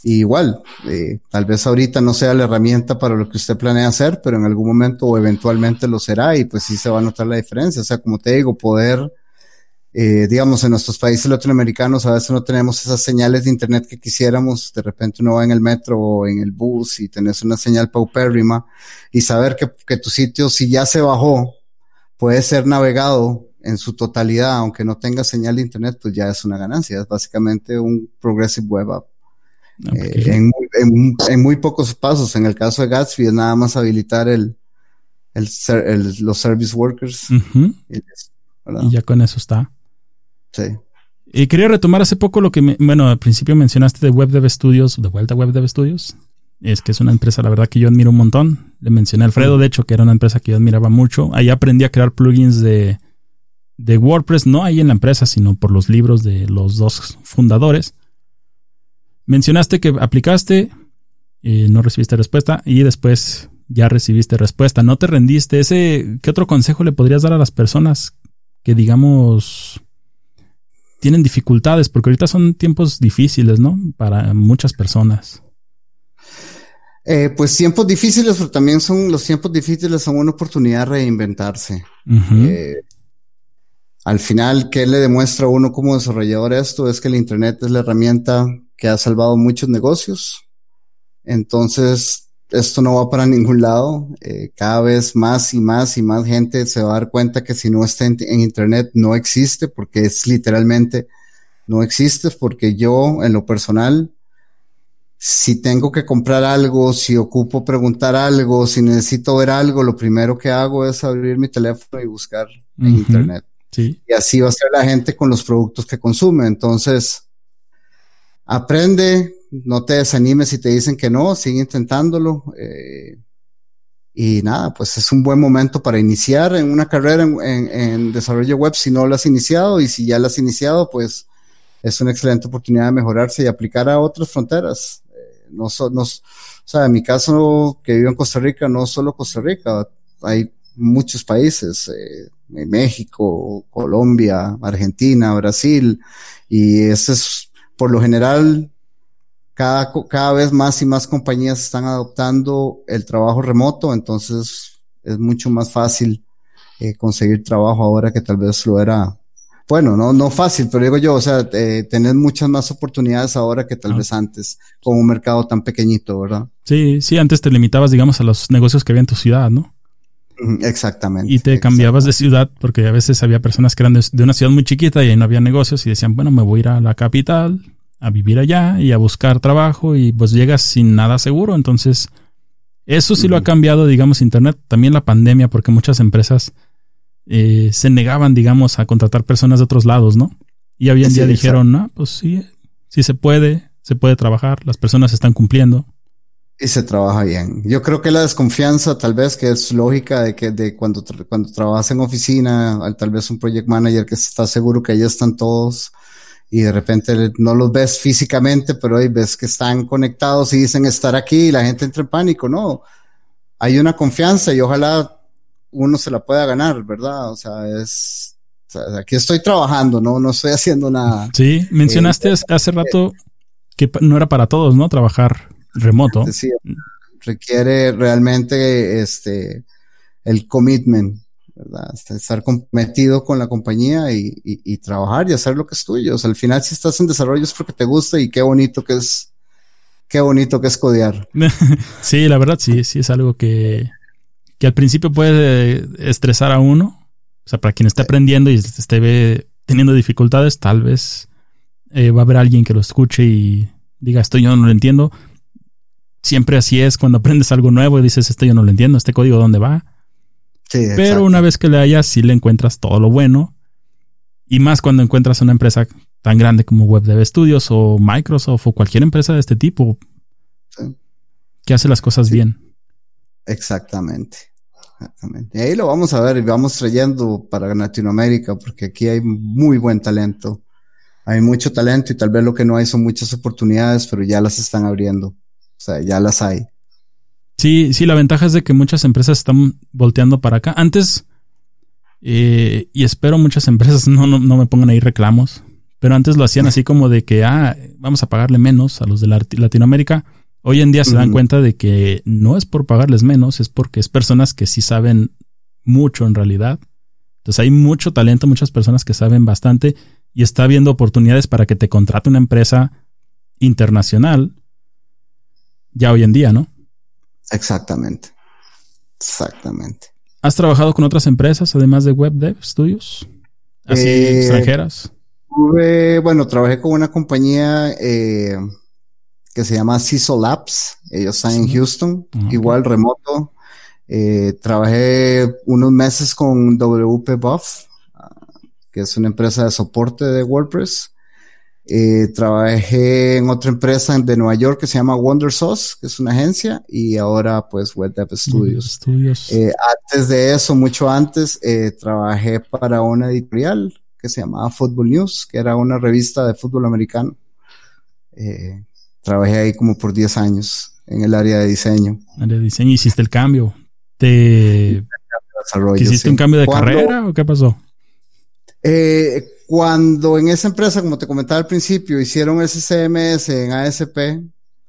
igual, eh, tal vez ahorita no sea la herramienta para lo que usted planea hacer, pero en algún momento o eventualmente lo será y pues sí se va a notar la diferencia. O sea, como te digo, poder eh, digamos, en nuestros países latinoamericanos a veces no tenemos esas señales de internet que quisiéramos. De repente uno va en el metro o en el bus y tenés una señal paupérrima y saber que, que tu sitio, si ya se bajó, puede ser navegado en su totalidad, aunque no tenga señal de internet, pues ya es una ganancia. Es básicamente un progressive web app. Eh, en, en, en, muy pocos pasos. En el caso de Gatsby es nada más habilitar el, el, el los service workers. y, ya con eso está. Sí. Y quería retomar hace poco lo que, bueno, al principio mencionaste de Web Dev Studios, de vuelta a Web Dev Studios. Es que es una empresa, la verdad, que yo admiro un montón. Le mencioné a Alfredo, de hecho, que era una empresa que yo admiraba mucho. Ahí aprendí a crear plugins de, de WordPress, no ahí en la empresa, sino por los libros de los dos fundadores. Mencionaste que aplicaste, y no recibiste respuesta y después ya recibiste respuesta. No te rendiste. Ese, ¿qué otro consejo le podrías dar a las personas que digamos tienen dificultades, porque ahorita son tiempos difíciles, ¿no? Para muchas personas. Eh, pues tiempos difíciles, pero también son los tiempos difíciles son una oportunidad de reinventarse. Eh, al final, ¿qué le demuestra a uno como desarrollador esto? Es que el Internet es la herramienta que ha salvado muchos negocios. Entonces, esto no va para ningún lado. Eh, cada vez más y más y más gente se va a dar cuenta que si no está en, Internet no existe, porque es literalmente no existe, porque yo en lo personal, si tengo que comprar algo, si ocupo preguntar algo, si necesito ver algo, lo primero que hago es abrir mi teléfono y buscar en Internet. Sí. Y así va a ser la gente con los productos que consume. Entonces, aprende, no te desanimes si te dicen que no, sigue intentándolo. Eh, y nada, pues es un buen momento para iniciar en una carrera en, desarrollo web si no lo has iniciado y si ya lo has iniciado, pues es una excelente oportunidad de mejorarse y aplicar a otras fronteras. Eh, no, no, o sea, en mi caso que vivo en Costa Rica, no solo Costa Rica, hay muchos países, eh, México, Colombia, Argentina, Brasil, y ese es por lo general cada, cada vez más y más compañías están adoptando el trabajo remoto, entonces es mucho más fácil eh, conseguir trabajo ahora que tal vez lo era. Bueno, no, no fácil, pero digo yo, o sea, eh, tener muchas más oportunidades ahora que tal vez antes, con un mercado tan pequeñito, ¿verdad? Sí, sí, antes te limitabas, digamos, a los negocios que había en tu ciudad, ¿no? Exactamente. Y te cambiabas de ciudad porque a veces había personas que eran de, de, una ciudad muy chiquita y ahí no había negocios y decían, bueno, me voy a ir a la capital, a vivir allá y a buscar trabajo y pues llegas sin nada seguro. Entonces, eso sí lo ha cambiado, digamos, Internet. También la pandemia, porque muchas empresas eh, se negaban, digamos, a contratar personas de otros lados, ¿no? Y hoy en día dijeron, no, pues sí, sí se puede, se puede trabajar, las personas están cumpliendo. Y se trabaja bien. Yo creo que la desconfianza, tal vez, que es lógica de que de cuando, cuando trabajas en oficina, tal vez un project manager que está seguro que ya están todos y de repente no los ves físicamente, pero ahí ves que están conectados y dicen estar aquí y la gente entra en pánico, no. Hay una confianza y ojalá uno se la pueda ganar, ¿verdad? O sea, es, aquí estoy trabajando, no, no estoy haciendo nada. Sí, mencionaste eh, hace rato que no era para todos, ¿no? Trabajar remoto. Sí, requiere realmente este, el commitment ¿verdad? Estar comprometido con la compañía y, trabajar y hacer lo que es tuyo. O sea, al final si estás en desarrollo es porque te gusta y qué bonito que es qué bonito que es codear. sí, la verdad sí, sí es algo que, que al principio puede estresar a uno. O sea, para quien esté aprendiendo y esté teniendo dificultades, tal vez eh, va a haber alguien que lo escuche y diga, esto yo no lo entiendo. Siempre así es cuando aprendes algo nuevo y dices, esto yo no lo entiendo, este código dónde va. Pero una vez que le hayas, sí le encuentras todo lo bueno. Y más cuando encuentras una empresa tan grande como Web Dev Studios o Microsoft o cualquier empresa de este tipo que hace las cosas bien. Exactamente. Exactamente. Y ahí lo vamos a ver y vamos trayendo para Latinoamérica porque aquí hay muy buen talento. Hay mucho talento y tal vez lo que no hay son muchas oportunidades, pero ya las están abriendo. O sea, ya las hay. Sí, sí, la ventaja es de que muchas empresas están volteando para acá. Antes, eh, y espero muchas empresas no, no, no me pongan ahí reclamos, pero antes lo hacían así como de que, ah, vamos a pagarle menos a los de Latinoamérica. Hoy en día se dan cuenta de que no es por pagarles menos, es porque es personas que sí saben mucho en realidad. Entonces hay mucho talento, muchas personas que saben bastante y está habiendo oportunidades para que te contrate una empresa internacional ya hoy en día, ¿no? Exactamente. Exactamente. ¿Has trabajado con otras empresas además de Web Dev Studios? Así eh, extranjeras bueno, trabajé con una compañía eh, que se llama CISO Labs. Ellos están en Houston, igual remoto. Eh, trabajé unos meses con WP Buff, ah, que es una empresa de soporte de WordPress. Eh, trabajé en otra empresa de Nueva York que se llama Wonder Sauce, que es una agencia, y ahora pues Web Dev Studios. Eh, antes de eso, mucho antes, eh, trabajé para una editorial que se llamaba Football News, que era una revista de fútbol americano. Eh, trabajé ahí como por 10 años en el área de diseño. Área de diseño, hiciste el cambio. ¿Te hiciste un cambio de carrera o qué pasó? Eh, cuando en esa empresa, como te comentaba al principio, hicieron ese CMS en ASP,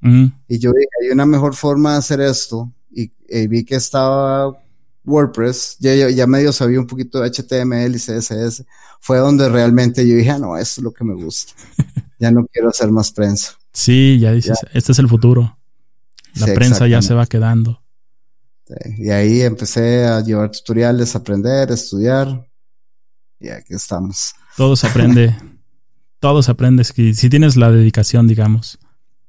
y yo dije, hay una mejor forma de hacer esto, y vi que estaba WordPress, ya, ya, medio sabía un poquito de HTML y CSS, fue donde realmente yo dije, ah, no, esto es lo que me gusta. ya no quiero hacer más prensa. Sí, ya dices, este es el futuro. La prensa ya se va quedando. Y ahí empecé a llevar tutoriales, aprender, estudiar. Y aquí estamos. Todo se aprende. todo se aprende si, si tienes la dedicación, digamos.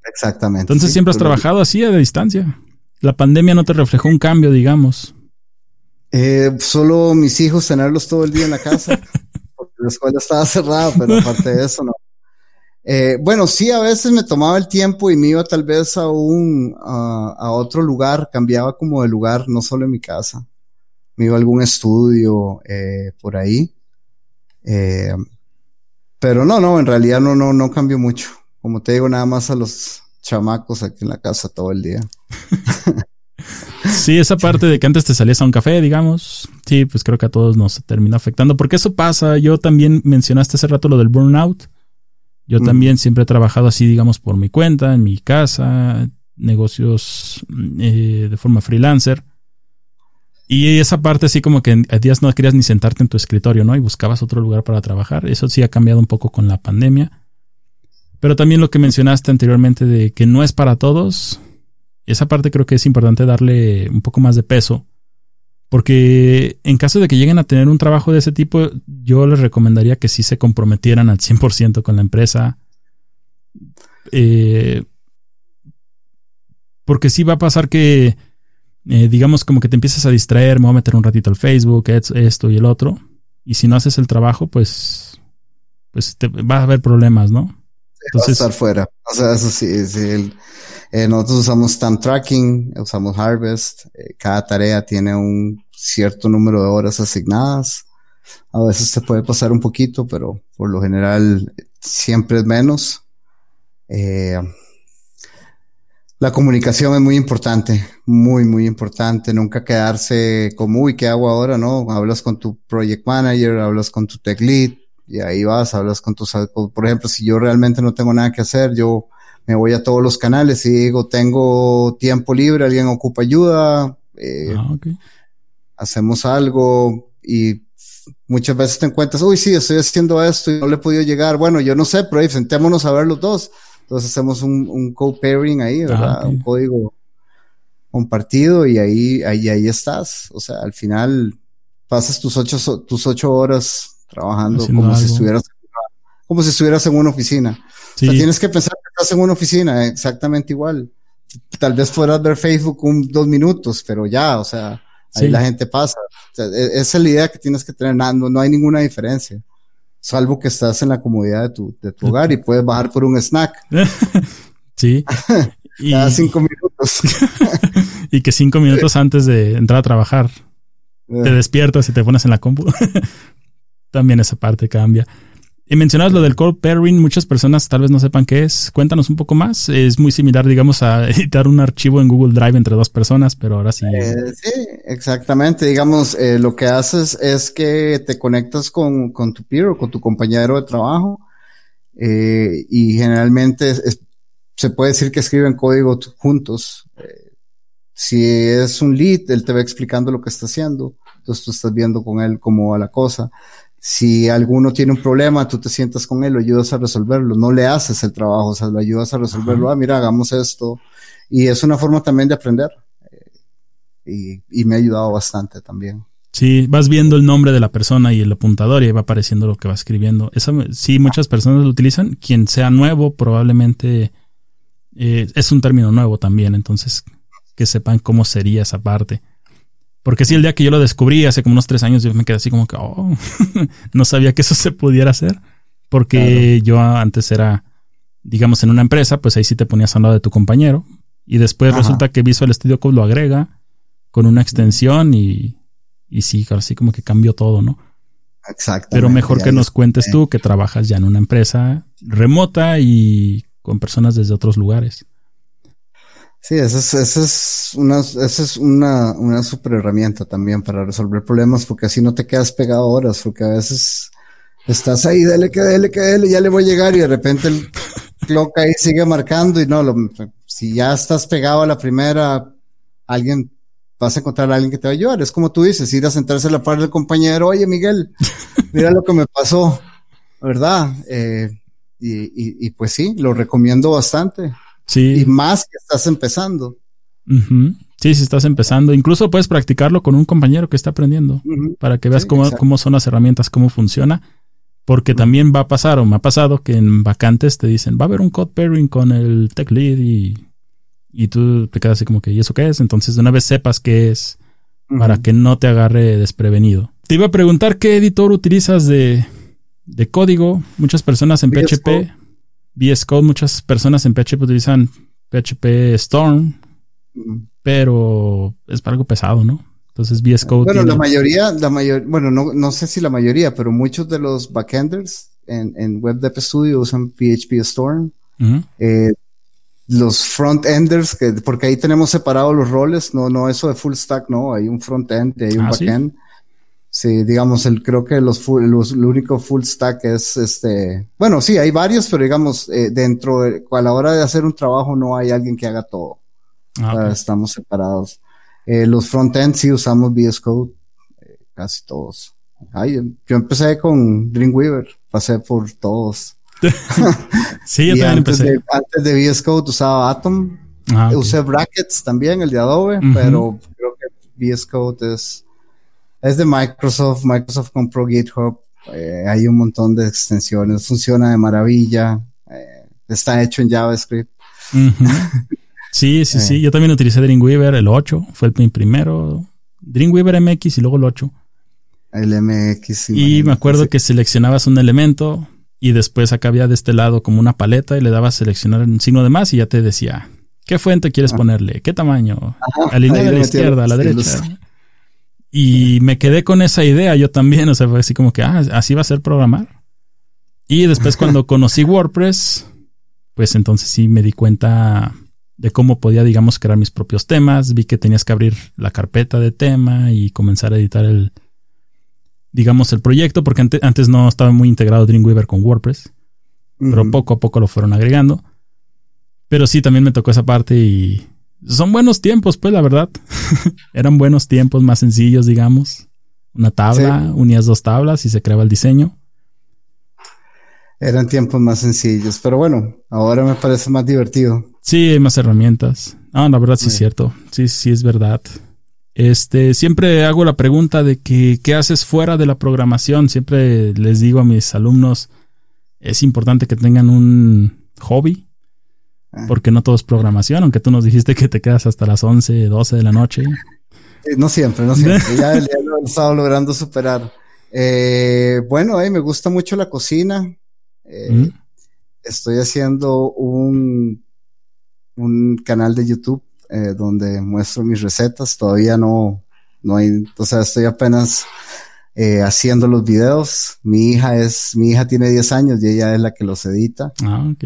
Exactamente. Entonces siempre has trabajado así a distancia. La pandemia no te reflejó un cambio, digamos. Eh, solo mis hijos tenerlos todo el día en la casa, porque la escuela estaba cerrada, pero aparte de eso no. Eh, bueno, sí, a veces me tomaba el tiempo y me iba tal vez a un, a, otro lugar, cambiaba como de lugar, no solo en mi casa. Me iba a algún estudio eh, por ahí. Eh, pero no, no, en realidad no, no, no cambió mucho. Como te digo, nada más a los chamacos aquí en la casa todo el día. Sí, esa parte de que antes te salías a un café, digamos, sí, pues creo que a todos nos termina afectando, porque eso pasa. Yo también mencionaste hace rato lo del burnout. Yo también siempre he trabajado así, digamos, por mi cuenta, en mi casa, negocios eh, de forma freelancer. Y esa parte así como que a días no querías ni sentarte en tu escritorio, ¿no? Y buscabas otro lugar para trabajar. Eso sí ha cambiado un poco con la pandemia. Pero también lo que mencionaste anteriormente de que no es para todos, esa parte creo que es importante darle un poco más de peso. Porque en caso de que lleguen a tener un trabajo de ese tipo, yo les recomendaría que sí se comprometieran al 100% con la empresa. Eh, porque sí va a pasar que, eh, digamos, como que te empiezas a distraer, me voy a meter un ratito al Facebook, esto y el otro. Y si no haces el trabajo, pues, pues te, va a haber problemas, ¿no? Entonces, estar fuera. O sea, eso sí, sí el, eh, nosotros usamos Time Tracking, usamos Harvest. Eh, cada tarea tiene un cierto número de horas asignadas. A veces se puede pasar un poquito, pero por lo general siempre es menos. Eh, la comunicación es muy importante, muy, muy importante. Nunca quedarse como, uy, ¿qué hago ahora? No, hablas con tu project manager, hablas con tu tech lead y ahí vas, hablas con tus, por ejemplo, si yo realmente no tengo nada que hacer, yo me voy a todos los canales y digo, tengo tiempo libre, alguien ocupa ayuda, eh, ah, hacemos algo y muchas veces te encuentras, uy, sí, estoy haciendo esto y no le he podido llegar. Bueno, yo no sé, pero ahí sentémonos a ver los dos. Entonces hacemos un, un co-pairing ahí, ¿verdad? Un código compartido y ahí, ahí, ahí estás. O sea, al final pasas tus ocho, tus ocho horas trabajando como si estuvieras, como si estuvieras en una oficina. O sea, tienes que pensar que estás en una oficina exactamente igual. Tal vez puedas ver Facebook un, dos minutos, pero ya, o sea, ahí la gente pasa. E, esa es la idea que tienes que tener. No, no hay ninguna diferencia. Salvo que estás en la comodidad de tu, de tu hogar y puedes bajar por un snack. sí. Cada cinco minutos. y que cinco minutos antes de entrar a trabajar te despiertas y te pones en la compu. También esa parte cambia. Y mencionabas lo del call pairing, muchas personas tal vez no sepan qué es. Cuéntanos un poco más. Es muy similar, digamos, a editar un archivo en Google Drive entre dos personas, pero ahora sí. Eh, sí, exactamente. Digamos, eh, lo que haces es que te conectas con, con tu peer o con tu compañero de trabajo eh, y generalmente se puede decir que escriben código juntos. si es un lead, él te va explicando lo que está haciendo. Entonces tú estás viendo con él cómo va la cosa. Si alguno tiene un problema, tú te sientas con él, lo ayudas a resolverlo, no le haces el trabajo, o sea, lo ayudas a resolverlo, ah, mira, hagamos esto. Y es una forma también de aprender. Eh, y, me ha ayudado bastante también. Sí, vas viendo el nombre de la persona y el apuntador y va apareciendo lo que va escribiendo. Eso sí, muchas personas lo utilizan. Quien sea nuevo, probablemente eh, es un término nuevo también. Entonces, que sepan cómo sería esa parte. Porque sí, el día que yo lo descubrí hace como unos tres años, yo me quedé así como que, oh, no sabía que eso se pudiera hacer. Porque yo antes era, digamos, en una empresa, pues ahí sí te ponías al lado de tu compañero. Y después resulta que Visual Studio Code lo agrega con una extensión y, y sí, así como que cambió todo, ¿no? Exacto. Pero mejor que nos cuentes tú que trabajas ya en una empresa remota y con personas desde otros lugares. Sí, esa es, esa es, una, esa es una, una super herramienta también para resolver problemas, porque así no te quedas pegado horas, porque a veces estás ahí, dele que dele que dele, ya le voy a llegar y de repente el clock ahí sigue marcando y no, lo, si ya estás pegado a la primera, alguien, vas a encontrar a alguien que te va a ayudar. Es como tú dices, ir a sentarse a la par del compañero, oye Miguel, mira lo que me pasó, ¿verdad? Eh, y, y, y pues sí, lo recomiendo bastante. Sí. Y más que estás empezando. Sí, si estás empezando. Incluso puedes practicarlo con un compañero que está aprendiendo para que veas cómo, cómo, son las herramientas, cómo funciona. Porque también va a pasar, o me ha pasado, que en vacantes te dicen, va a haber un code pairing con el tech lead y, y tú te quedas así como que, ¿y eso qué es? Entonces de una vez sepas qué es para que no te agarre desprevenido. Te iba a preguntar qué editor utilizas de, de código. Muchas personas en PHP. VS Code, muchas personas en PHP utilizan PHP Storm, pero es algo pesado, ¿no? Entonces VS Code. Bueno, la mayoría, la mayor, bueno, no, no sé si la mayoría, pero muchos de los backenders en, en Web Dev Studio usan PHP Storm. eh, los front-enders, que, porque ahí tenemos separados los roles, no, no, eso de full stack, no, hay un front-end y hay un ah, backend. Sí, digamos, el, creo que los, los, el único full stack es este, bueno, sí, hay varios, pero digamos, eh, dentro, a la hora de hacer un trabajo no hay alguien que haga todo. Ah, estamos separados. Eh, los frontend sí usamos VS Code, eh, casi todos. Ay, yo empecé con Dreamweaver, pasé por todos. sí, yo también antes empecé. De, antes de VS Code usaba Atom, ah, usé Brackets también, el de Adobe, pero creo que VS Code es es de Microsoft. Microsoft compró GitHub. Eh, hay un montón de extensiones. Funciona de maravilla. Eh, está hecho en JavaScript. Sí, sí, sí. Yo también utilicé Dreamweaver, el 8. Fue el primero. Dreamweaver MX y luego el 8. El MX. Y me acuerdo que seleccionabas un elemento y después acá había de este lado como una paleta y le dabas a seleccionar un signo de más y ya te decía, ¿qué fuente quieres ah. ponerle? ¿Qué tamaño? Alinear a la izquierda, a la derecha. Y me quedé con esa idea yo también, o sea, fue así como que, ah, así va a ser programar. Y después cuando conocí WordPress, pues entonces sí me di cuenta de cómo podía, digamos, crear mis propios temas. Vi que tenías que abrir la carpeta de tema y comenzar a editar el, digamos, el proyecto, porque antes, no estaba muy integrado Dreamweaver con WordPress, pero poco a poco lo fueron agregando. Pero sí, también me tocó esa parte y son buenos tiempos, pues, la verdad. Eran buenos tiempos, más sencillos, digamos. Una tabla, unías dos tablas y se creaba el diseño. Eran tiempos más sencillos, pero bueno, ahora me parece más divertido. Sí, hay más herramientas. Ah, la verdad sí, es cierto. Sí, sí es verdad. Este, siempre hago la pregunta de que, qué haces fuera de la programación. Siempre les digo a mis alumnos, es importante que tengan un hobby. Porque no todo es programación, aunque tú nos dijiste que te quedas hasta las 11, 12 de la noche. No siempre, no siempre. ya, ya lo he estado logrando superar. Eh, bueno, eh, me gusta mucho la cocina. Eh, estoy haciendo un, un canal de YouTube eh, donde muestro mis recetas. Todavía no, no hay, o sea, estoy apenas eh, haciendo los videos. Mi hija es, mi hija tiene 10 años y ella es la que los edita. Ah, ok.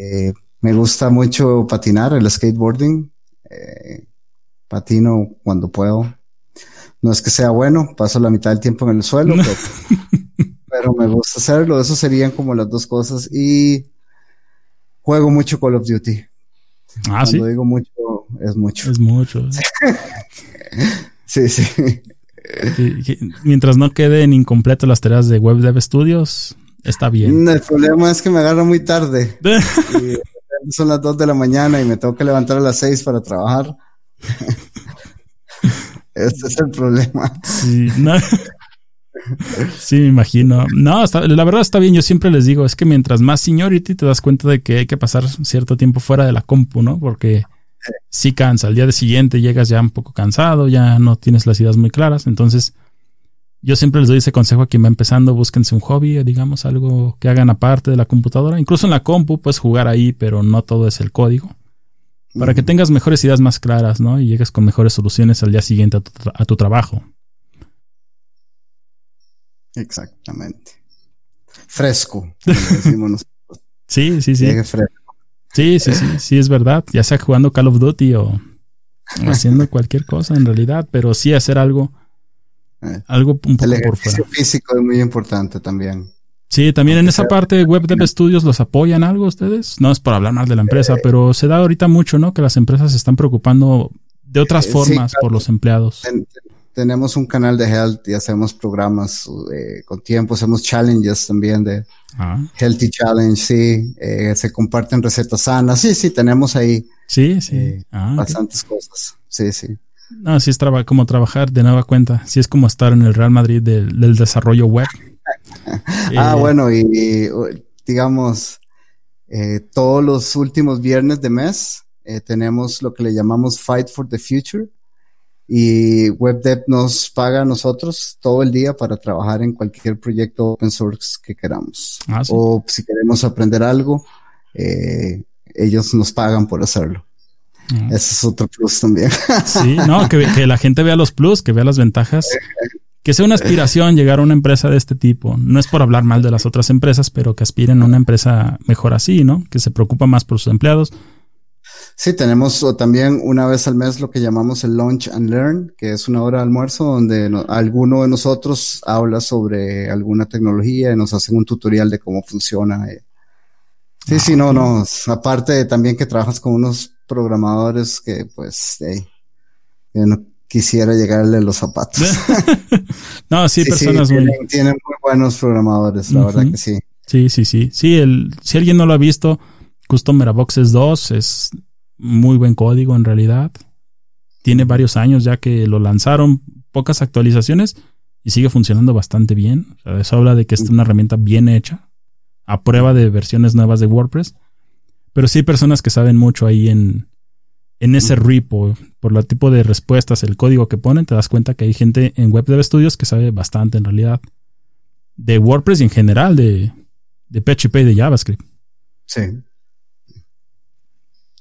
Eh, me gusta mucho patinar, el skateboarding. patino cuando puedo. No es que sea bueno, paso la mitad del tiempo en el suelo, pero, me gusta hacerlo. Eso serían como las dos cosas. Y juego mucho Call of Duty. Ah, Cuando digo mucho, es mucho. Es mucho. sí, sí. mientras no queden incompletas las tareas de Web Dev Studios, está bien. El problema es que me agarro muy tarde. son las 2 de la mañana y me tengo que levantar a las 6 para trabajar. Ese es el problema. Sí, sí, me imagino. No, la verdad está bien. Yo siempre les digo, es que mientras más seniority te das cuenta de que hay que pasar cierto tiempo fuera de la compu, ¿no? Porque sí cansa. Al día de siguiente llegas ya un poco cansado, ya no tienes las ideas muy claras. Entonces, yo siempre les doy ese consejo a quien va empezando, búsquense un hobby, digamos, algo que hagan aparte de la computadora. Incluso en la compu puedes jugar ahí, pero no todo es el código para que tengas mejores ideas más claras, ¿no? Y llegues con mejores soluciones al día siguiente a tu, trabajo. Exactamente. Fresco, decimos Sí, sí, sí. Sí, sí, sí, sí, es verdad. Ya sea jugando Call of Duty o haciendo cualquier cosa en realidad, pero sí hacer algo. Algo un poco por fuera. El físico es muy importante también. Sí, también en esa parte Web Dev Studios los apoyan algo ustedes. No es por hablar más de la empresa, eh, pero se da ahorita mucho, ¿no? Que las empresas se están preocupando de otras eh, formas por los empleados. tenemos un canal de health y hacemos programas eh, con tiempo, hacemos challenges también de ah. Healthy Challenge, sí. se comparten recetas sanas. Sí, sí, tenemos ahí. Sí, sí. Ah, bastantes cosas. Sí, sí. No, sí es como trabajar de nueva cuenta. Sí es como estar en el Real Madrid del desarrollo web. ah, eh, bueno, y, digamos, eh, todos los últimos viernes de mes eh, tenemos lo que le llamamos Fight for the Future y WebDev nos paga a nosotros todo el día para trabajar en cualquier proyecto open source que queramos. Ah, o si queremos aprender algo, ellos nos pagan por hacerlo. Ah. Ese es otro plus también. Sí, no, que, que, la gente vea los plus, que vea las ventajas que sea una aspiración llegar a una empresa de este tipo. No es por hablar mal de las otras empresas, pero que aspiren a una empresa mejor así, ¿no? Que se preocupa más por sus empleados. Sí, tenemos también una vez al mes lo que llamamos el Lunch and Learn, que es una hora de almuerzo donde alguno de nosotros habla sobre alguna tecnología y nos hace un tutorial de cómo funciona. Sí, sí, no, no. Aparte también que trabajas con unos programadores que pues, quisiera llegarle los zapatos. no, sí, personas muy... Tienen, muy buenos programadores, la verdad que sí. Sí, sí, sí. Sí, el, si alguien no lo ha visto, Customer Boxes 2 es muy buen código en realidad. Tiene varios años ya que lo lanzaron, pocas actualizaciones y sigue funcionando bastante bien. eso habla de que es una herramienta bien hecha, a prueba de versiones nuevas de WordPress. Pero sí hay personas que saben mucho ahí en, en ese repo, por el tipo de respuestas, el código que ponen, te das cuenta que hay gente en Web Dev Studios que sabe bastante en realidad de WordPress y en general de, de PHP y de JavaScript. Sí.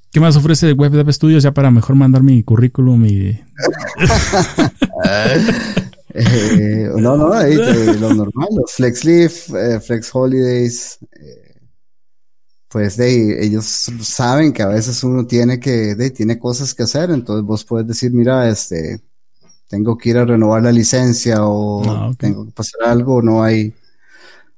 ¿Qué más ofrece Web Dev Studios ya para mejor mandar mi currículum y... Eh, no, no, ahí lo normal, los Flex Leave, eh, Flex Holidays, eh, pues de ellos saben que a veces uno tiene que, de, tiene cosas que hacer, entonces vos puedes decir, mira, este, tengo que ir a renovar la licencia o ah, tengo que pasar algo, no hay, o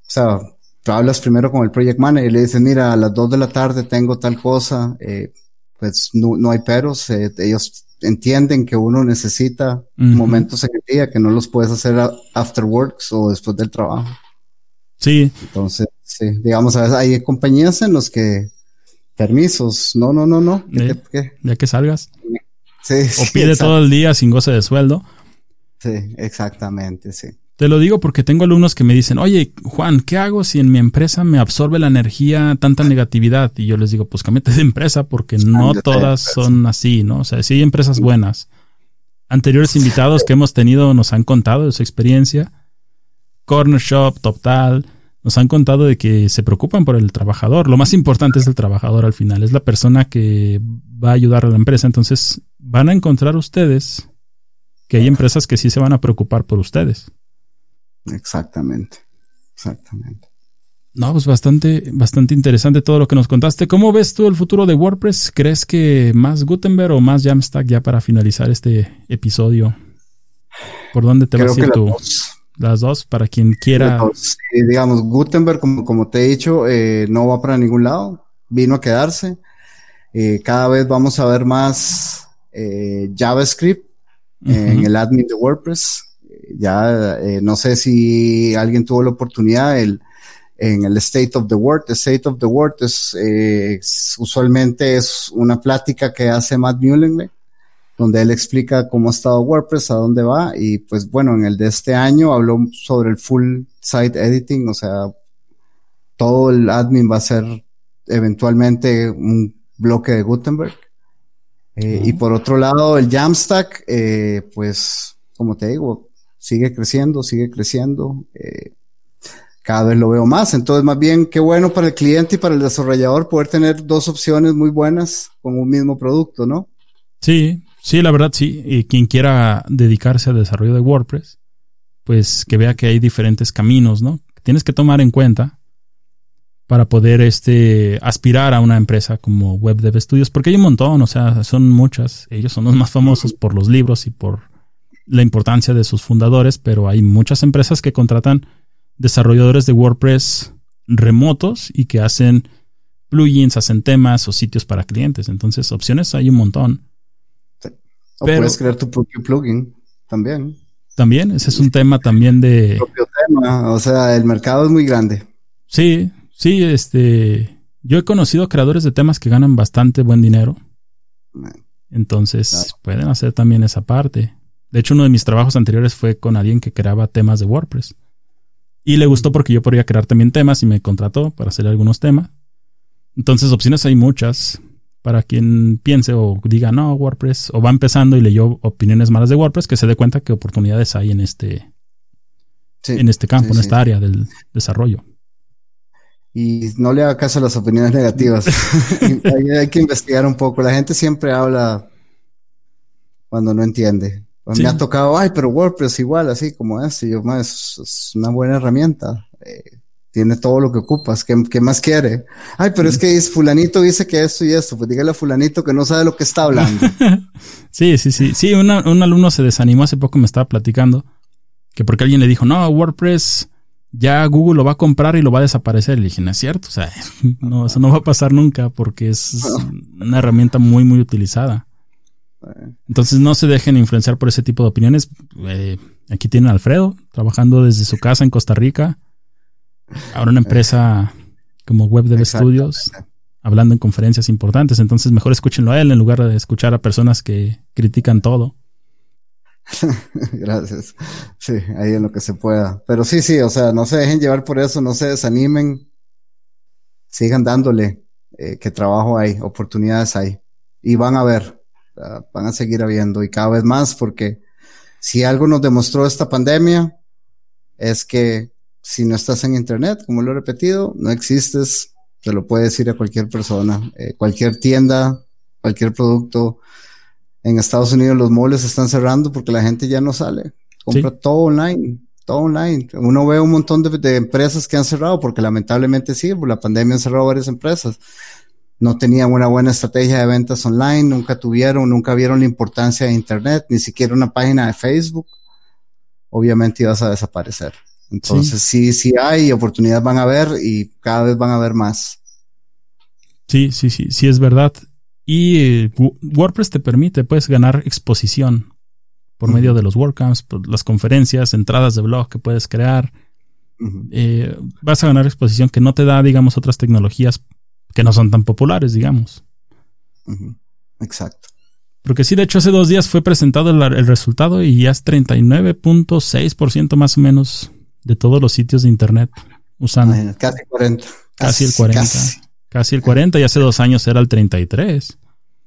sea, tú hablas primero con el project manager y le dices, mira, a las dos de la tarde tengo tal cosa, eh, pues no, no, hay peros, eh, ellos entienden que uno necesita momentos en el día que no los puedes hacer after works o después del trabajo. Sí. Entonces, sí. Digamos, a veces hay compañías en los que permisos, no, no, no, no. Ya que salgas. Sí, o pide todo el día sin goce de sueldo. Sí, exactamente, sí. Te lo digo porque tengo alumnos que me dicen, oye, Juan, ¿qué hago si en mi empresa me absorbe la energía tanta negatividad? Y yo les digo, pues cámbiate de empresa porque no todas son así, ¿no? O sea, sí hay empresas buenas. Anteriores invitados que hemos tenido nos han contado de su experiencia. Corner Shop, Total, nos han contado de que se preocupan por el trabajador. Lo más importante es el trabajador al final, es la persona que va a ayudar a la empresa. Entonces, van a encontrar ustedes que hay empresas que sí se van a preocupar por ustedes. Exactamente, exactamente. No, pues bastante, bastante interesante todo lo que nos contaste. ¿Cómo ves tú el futuro de WordPress? ¿Crees que más Gutenberg o más Jamstack ya para finalizar este episodio? ¿Por dónde te vas a ir tú? Las dos, para quien quiera. digamos, Gutenberg, como, como te he dicho, eh, no va para ningún lado, vino a quedarse. Eh, cada vez vamos a ver más eh, JavaScript en el admin de WordPress ya eh, no sé si alguien tuvo la oportunidad el, en el State of the Word. El State of the Word es, eh, usualmente es una plática que hace Matt Mullenweg, donde él explica cómo ha estado WordPress, a dónde va, y pues bueno, en el de este año habló sobre el full site editing, o sea, todo el admin va a ser eventualmente un bloque de Gutenberg. Eh, y por otro lado, el Jamstack, pues, como te digo, sigue creciendo, sigue creciendo. Eh, cada vez lo veo más. Entonces, más bien, qué bueno para el cliente y para el desarrollador poder tener dos opciones muy buenas con un mismo producto, ¿no? Sí, sí, la verdad sí. Y quien quiera dedicarse al desarrollo de WordPress, pues que vea que hay diferentes caminos, ¿no? Tienes que tomar en cuenta para poder este, aspirar a una empresa como Web Dev Studios, porque hay un montón, o sea, son muchas. Ellos son los más famosos por los libros y por la importancia de sus fundadores, pero hay muchas empresas que contratan desarrolladores de WordPress remotos y que hacen plugins, hacen temas o sitios para clientes. Entonces, opciones hay un montón. O puedes crear tu propio plugin también. También, ese es un tema también de... propio tema, o sea, el mercado es muy grande. Sí, sí, este... Yo he conocido creadores de temas que ganan bastante buen dinero. Entonces, pueden hacer también esa parte. De hecho, uno de mis trabajos anteriores fue con alguien que creaba temas de WordPress. Y le gustó porque yo podía crear también temas y me contrató para hacer algunos temas. Entonces, opciones hay muchas. Para quien piense o diga, no, WordPress, o va empezando y leyó opiniones malas de WordPress, que se dé cuenta que oportunidades hay en este, en este campo, en esta área del desarrollo. Y no le haga caso a las opiniones negativas. hay que investigar un poco. La gente siempre habla cuando no entiende. Me ha tocado, ay, pero WordPress igual, así como es. Y yo, más, es una buena herramienta. Eh, tiene todo lo que ocupas. ¿Qué, ¿Qué, más quiere? Ay, pero es que es, fulanito dice que esto y esto. Pues dígale a fulanito que no sabe lo que está hablando. sí, sí, sí. Sí, un alumno se desanimó hace poco, me estaba platicando, que porque alguien le dijo, no, WordPress ya Google lo va a comprar y lo va a desaparecer. Le dije, no es cierto. O sea, no, eso no va a pasar nunca porque es una herramienta muy, muy utilizada. Entonces no se dejen influenciar por ese tipo de opiniones. Eh, aquí tienen a Alfredo trabajando desde su casa en Costa Rica. Ahora una empresa como Web Dev Studios, hablando en conferencias importantes. Entonces mejor escúchenlo a él en lugar de escuchar a personas que critican todo. Gracias. Sí, ahí en lo que se pueda. Pero sí, sí, o sea, no se dejen llevar por eso, no se desanimen. Sigan dándole eh, que trabajo hay, oportunidades hay. Y van a ver, van a seguir habiendo y cada vez más porque si algo nos demostró esta pandemia es que si no estás en internet, como lo he repetido, no existes, te lo puede decir a cualquier persona, eh, cualquier tienda, cualquier producto. En Estados Unidos los moles están cerrando porque la gente ya no sale, compra todo online, todo online. Uno ve un montón de, de, empresas que han cerrado porque lamentablemente sí, por la pandemia han cerrado varias empresas no tenían una buena estrategia de ventas online, nunca tuvieron, nunca vieron la importancia de Internet, ni siquiera una página de Facebook, obviamente ibas a desaparecer. Entonces sí, sí, hay oportunidades van a haber y cada vez van a haber más. Sí, sí, sí, sí es verdad. Y eh, WordPress te permite, puedes ganar exposición por medio de los WordCamps, las conferencias, entradas de blog que puedes crear. eh, vas a ganar exposición que no te da, digamos, otras tecnologías que no son tan populares, digamos. Exacto. Porque sí, de hecho, hace dos días fue presentado el, resultado y ya es 39.6% más o menos de todos los sitios de Internet usando. casi 40. Casi, el 40. Casi. el 40 y hace dos años era el 33. Eh,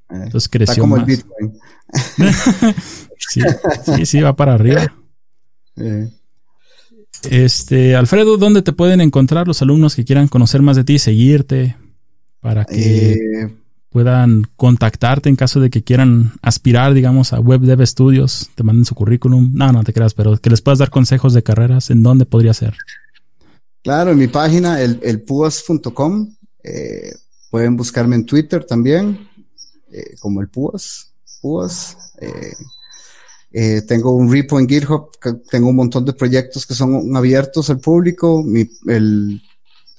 Entonces creció Está como el Bitcoin. sí, sí, sí, va para arriba. Este, Alfredo, ¿dónde te pueden encontrar los alumnos que quieran conocer más de ti, seguirte, para que eh, puedan contactarte en caso de que quieran aspirar, digamos, a Web Dev Studios, te manden su currículum? No, no te creas, pero que les puedas dar consejos de carreras, ¿en dónde podría ser? Claro, en mi página, el, el eh, pueden buscarme en Twitter también, como el Púas, Púas. Eh, tengo un repo en GitHub, tengo un montón de proyectos que son abiertos al público. el,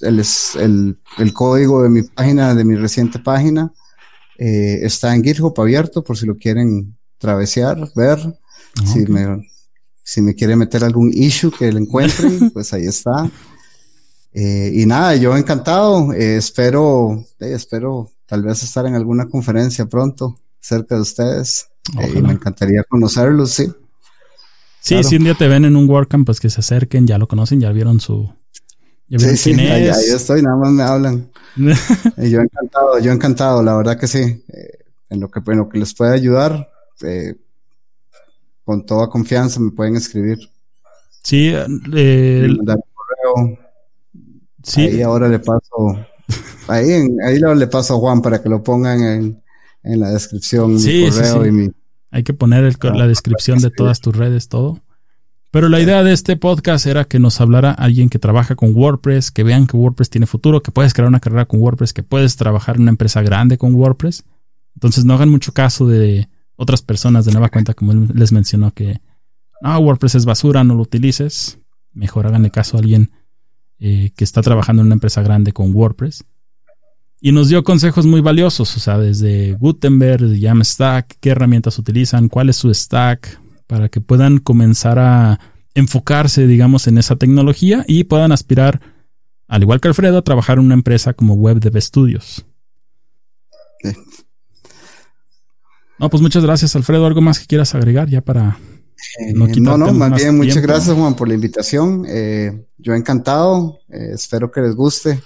el, código de mi página, de mi reciente página, eh, está en GitHub abierto por si lo quieren travesear, ver. Ah, si, me, si me quiere meter algún issue que lo encuentren, pues ahí está. Eh, y nada, yo encantado. espero, espero tal vez estar en alguna conferencia pronto cerca de ustedes. Eh, me encantaría conocerlos, sí. Sí, si un día te ven en un WordCamp, pues que se acerquen, ya lo conocen, ya vieron su... sí, sí, ahí, estoy, nada más me hablan. yo encantado, yo encantado, la verdad que sí. Eh, en, lo que, en lo que les pueda ayudar, eh, con toda confianza me pueden escribir. Sí, eh, correo. Sí. Ahí ahora le paso, ahí, ahí le paso a Juan para que lo pongan en, en la descripción mi correo y mi... Hay que poner la descripción de todas tus redes, todo. Pero la idea de este podcast era que nos hablara alguien que trabaja con WordPress, que vean que WordPress tiene futuro, que puedes crear una carrera con WordPress, que puedes trabajar en una empresa grande con WordPress. Entonces no hagan mucho caso de otras personas de nueva cuenta, como él les mencionó que no, WordPress es basura, no lo utilices. Mejor háganle caso a alguien eh, que está trabajando en una empresa grande con WordPress y nos dio consejos muy valiosos, o sea, desde Gutenberg, Jamstack, qué herramientas utilizan, cuál es su stack, para que puedan comenzar a enfocarse, digamos, en esa tecnología y puedan aspirar, al igual que Alfredo, a trabajar en una empresa como Web Dev Studios. No, pues muchas gracias, Alfredo. ¿Algo más que quieras agregar ya para eh, no, no, no, más bien, muchas gracias, Juan, por la invitación. Eh, yo encantado. Eh, espero que les guste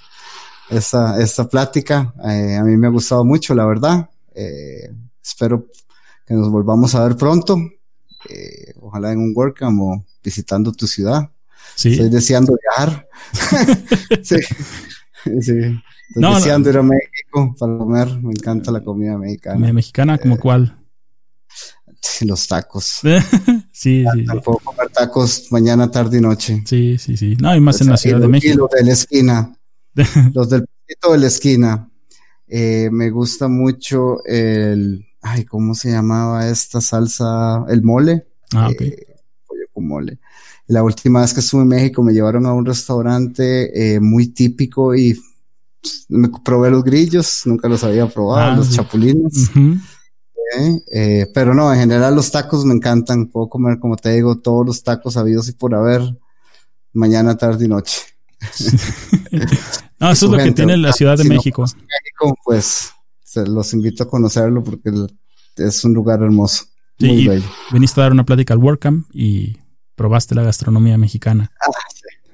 esta, esta plática. Eh, a mí me ha gustado mucho, la verdad. Espero que nos volvamos a ver pronto. Eh, ojalá en un WordCamp o visitando tu ciudad. Sí. Estoy deseando viajar. sí. sí. Estoy deseando ir a México para comer. Me encanta la comida mexicana. ¿Mexicana como cuál? Los tacos. sí, sí, Puedo comer tacos mañana, tarde y noche. Sí, sí, sí. No, hay más en la Ciudad de México. de la esquina. los del de la esquina. Eh, me gusta mucho el, ay, ¿cómo se llamaba esta salsa? El mole. Ah, ok. Eh, pollo con mole. La última vez que estuve en México me llevaron a un restaurante eh, muy típico y me probé los grillos, nunca los había probado, ah, los chapulines. pero no, en general los tacos me encantan. Puedo comer, como te digo, todos los tacos habidos y por haber, mañana, tarde y noche. no, eso es lo que tiene la Ciudad de México. México. Pues se los invito a conocerlo porque es un lugar hermoso. muy bello. Viniste a dar una plática al WordCamp y probaste la gastronomía mexicana. Ah,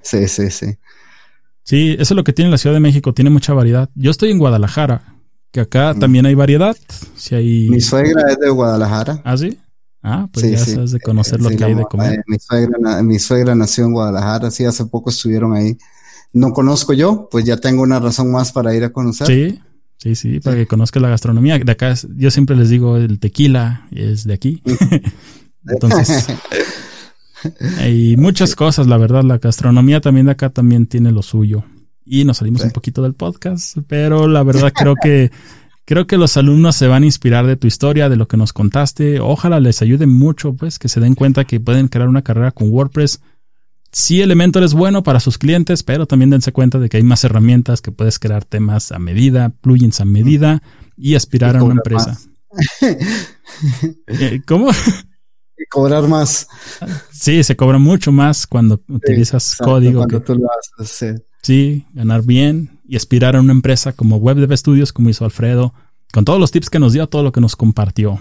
sí, sí, sí. Sí, eso es lo que tiene la Ciudad de México, tiene mucha variedad. Yo estoy en Guadalajara, que acá mm. también hay variedad. Si hay... Mi suegra es de Guadalajara. ¿Ah, sí? Ah, pues ya sabes de conocer lo que hay de comer. mi, suegra, mi suegra nació en Guadalajara, sí, hace poco estuvieron ahí no conozco yo, pues ya tengo una razón más para ir a conocer. Sí, sí, sí, para que conozca la gastronomía. De acá, yo siempre les digo, el tequila es de aquí. Entonces, hay muchas cosas, la verdad. La gastronomía también de acá también tiene lo suyo. Y nos salimos un poquito del podcast, pero la verdad creo que creo que los alumnos se van a inspirar de tu historia, de lo que nos contaste. Ojalá les ayude mucho, pues, que se den cuenta que pueden crear una carrera con WordPress sí Elementor es bueno para sus clientes, pero también dense cuenta de que hay más herramientas que puedes crear temas a medida, plugins a medida y aspirar a una empresa. Eh, ¿Cómo? Y cobrar más. Sí, se cobra mucho más cuando utilizas código. que, tú lo haces, sí. sí, ganar bien y aspirar a una empresa como Web Dev Studios, como hizo Alfredo, con todos los tips que nos dio, todo lo que nos compartió.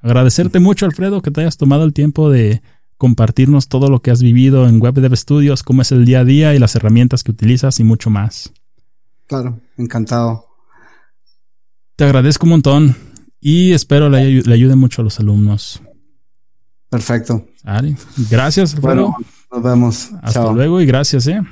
Agradecerte mucho, Alfredo, que te hayas tomado el tiempo de compartirnos todo lo que has vivido en Web Dev Studios, cómo es el día a día y las herramientas que utilizas y mucho más. Claro, encantado. Te agradezco un montón y espero le, le ayude mucho a los alumnos. Perfecto. Gracias, Alfredo. Bueno, nos vemos. Hasta luego y gracias, eh.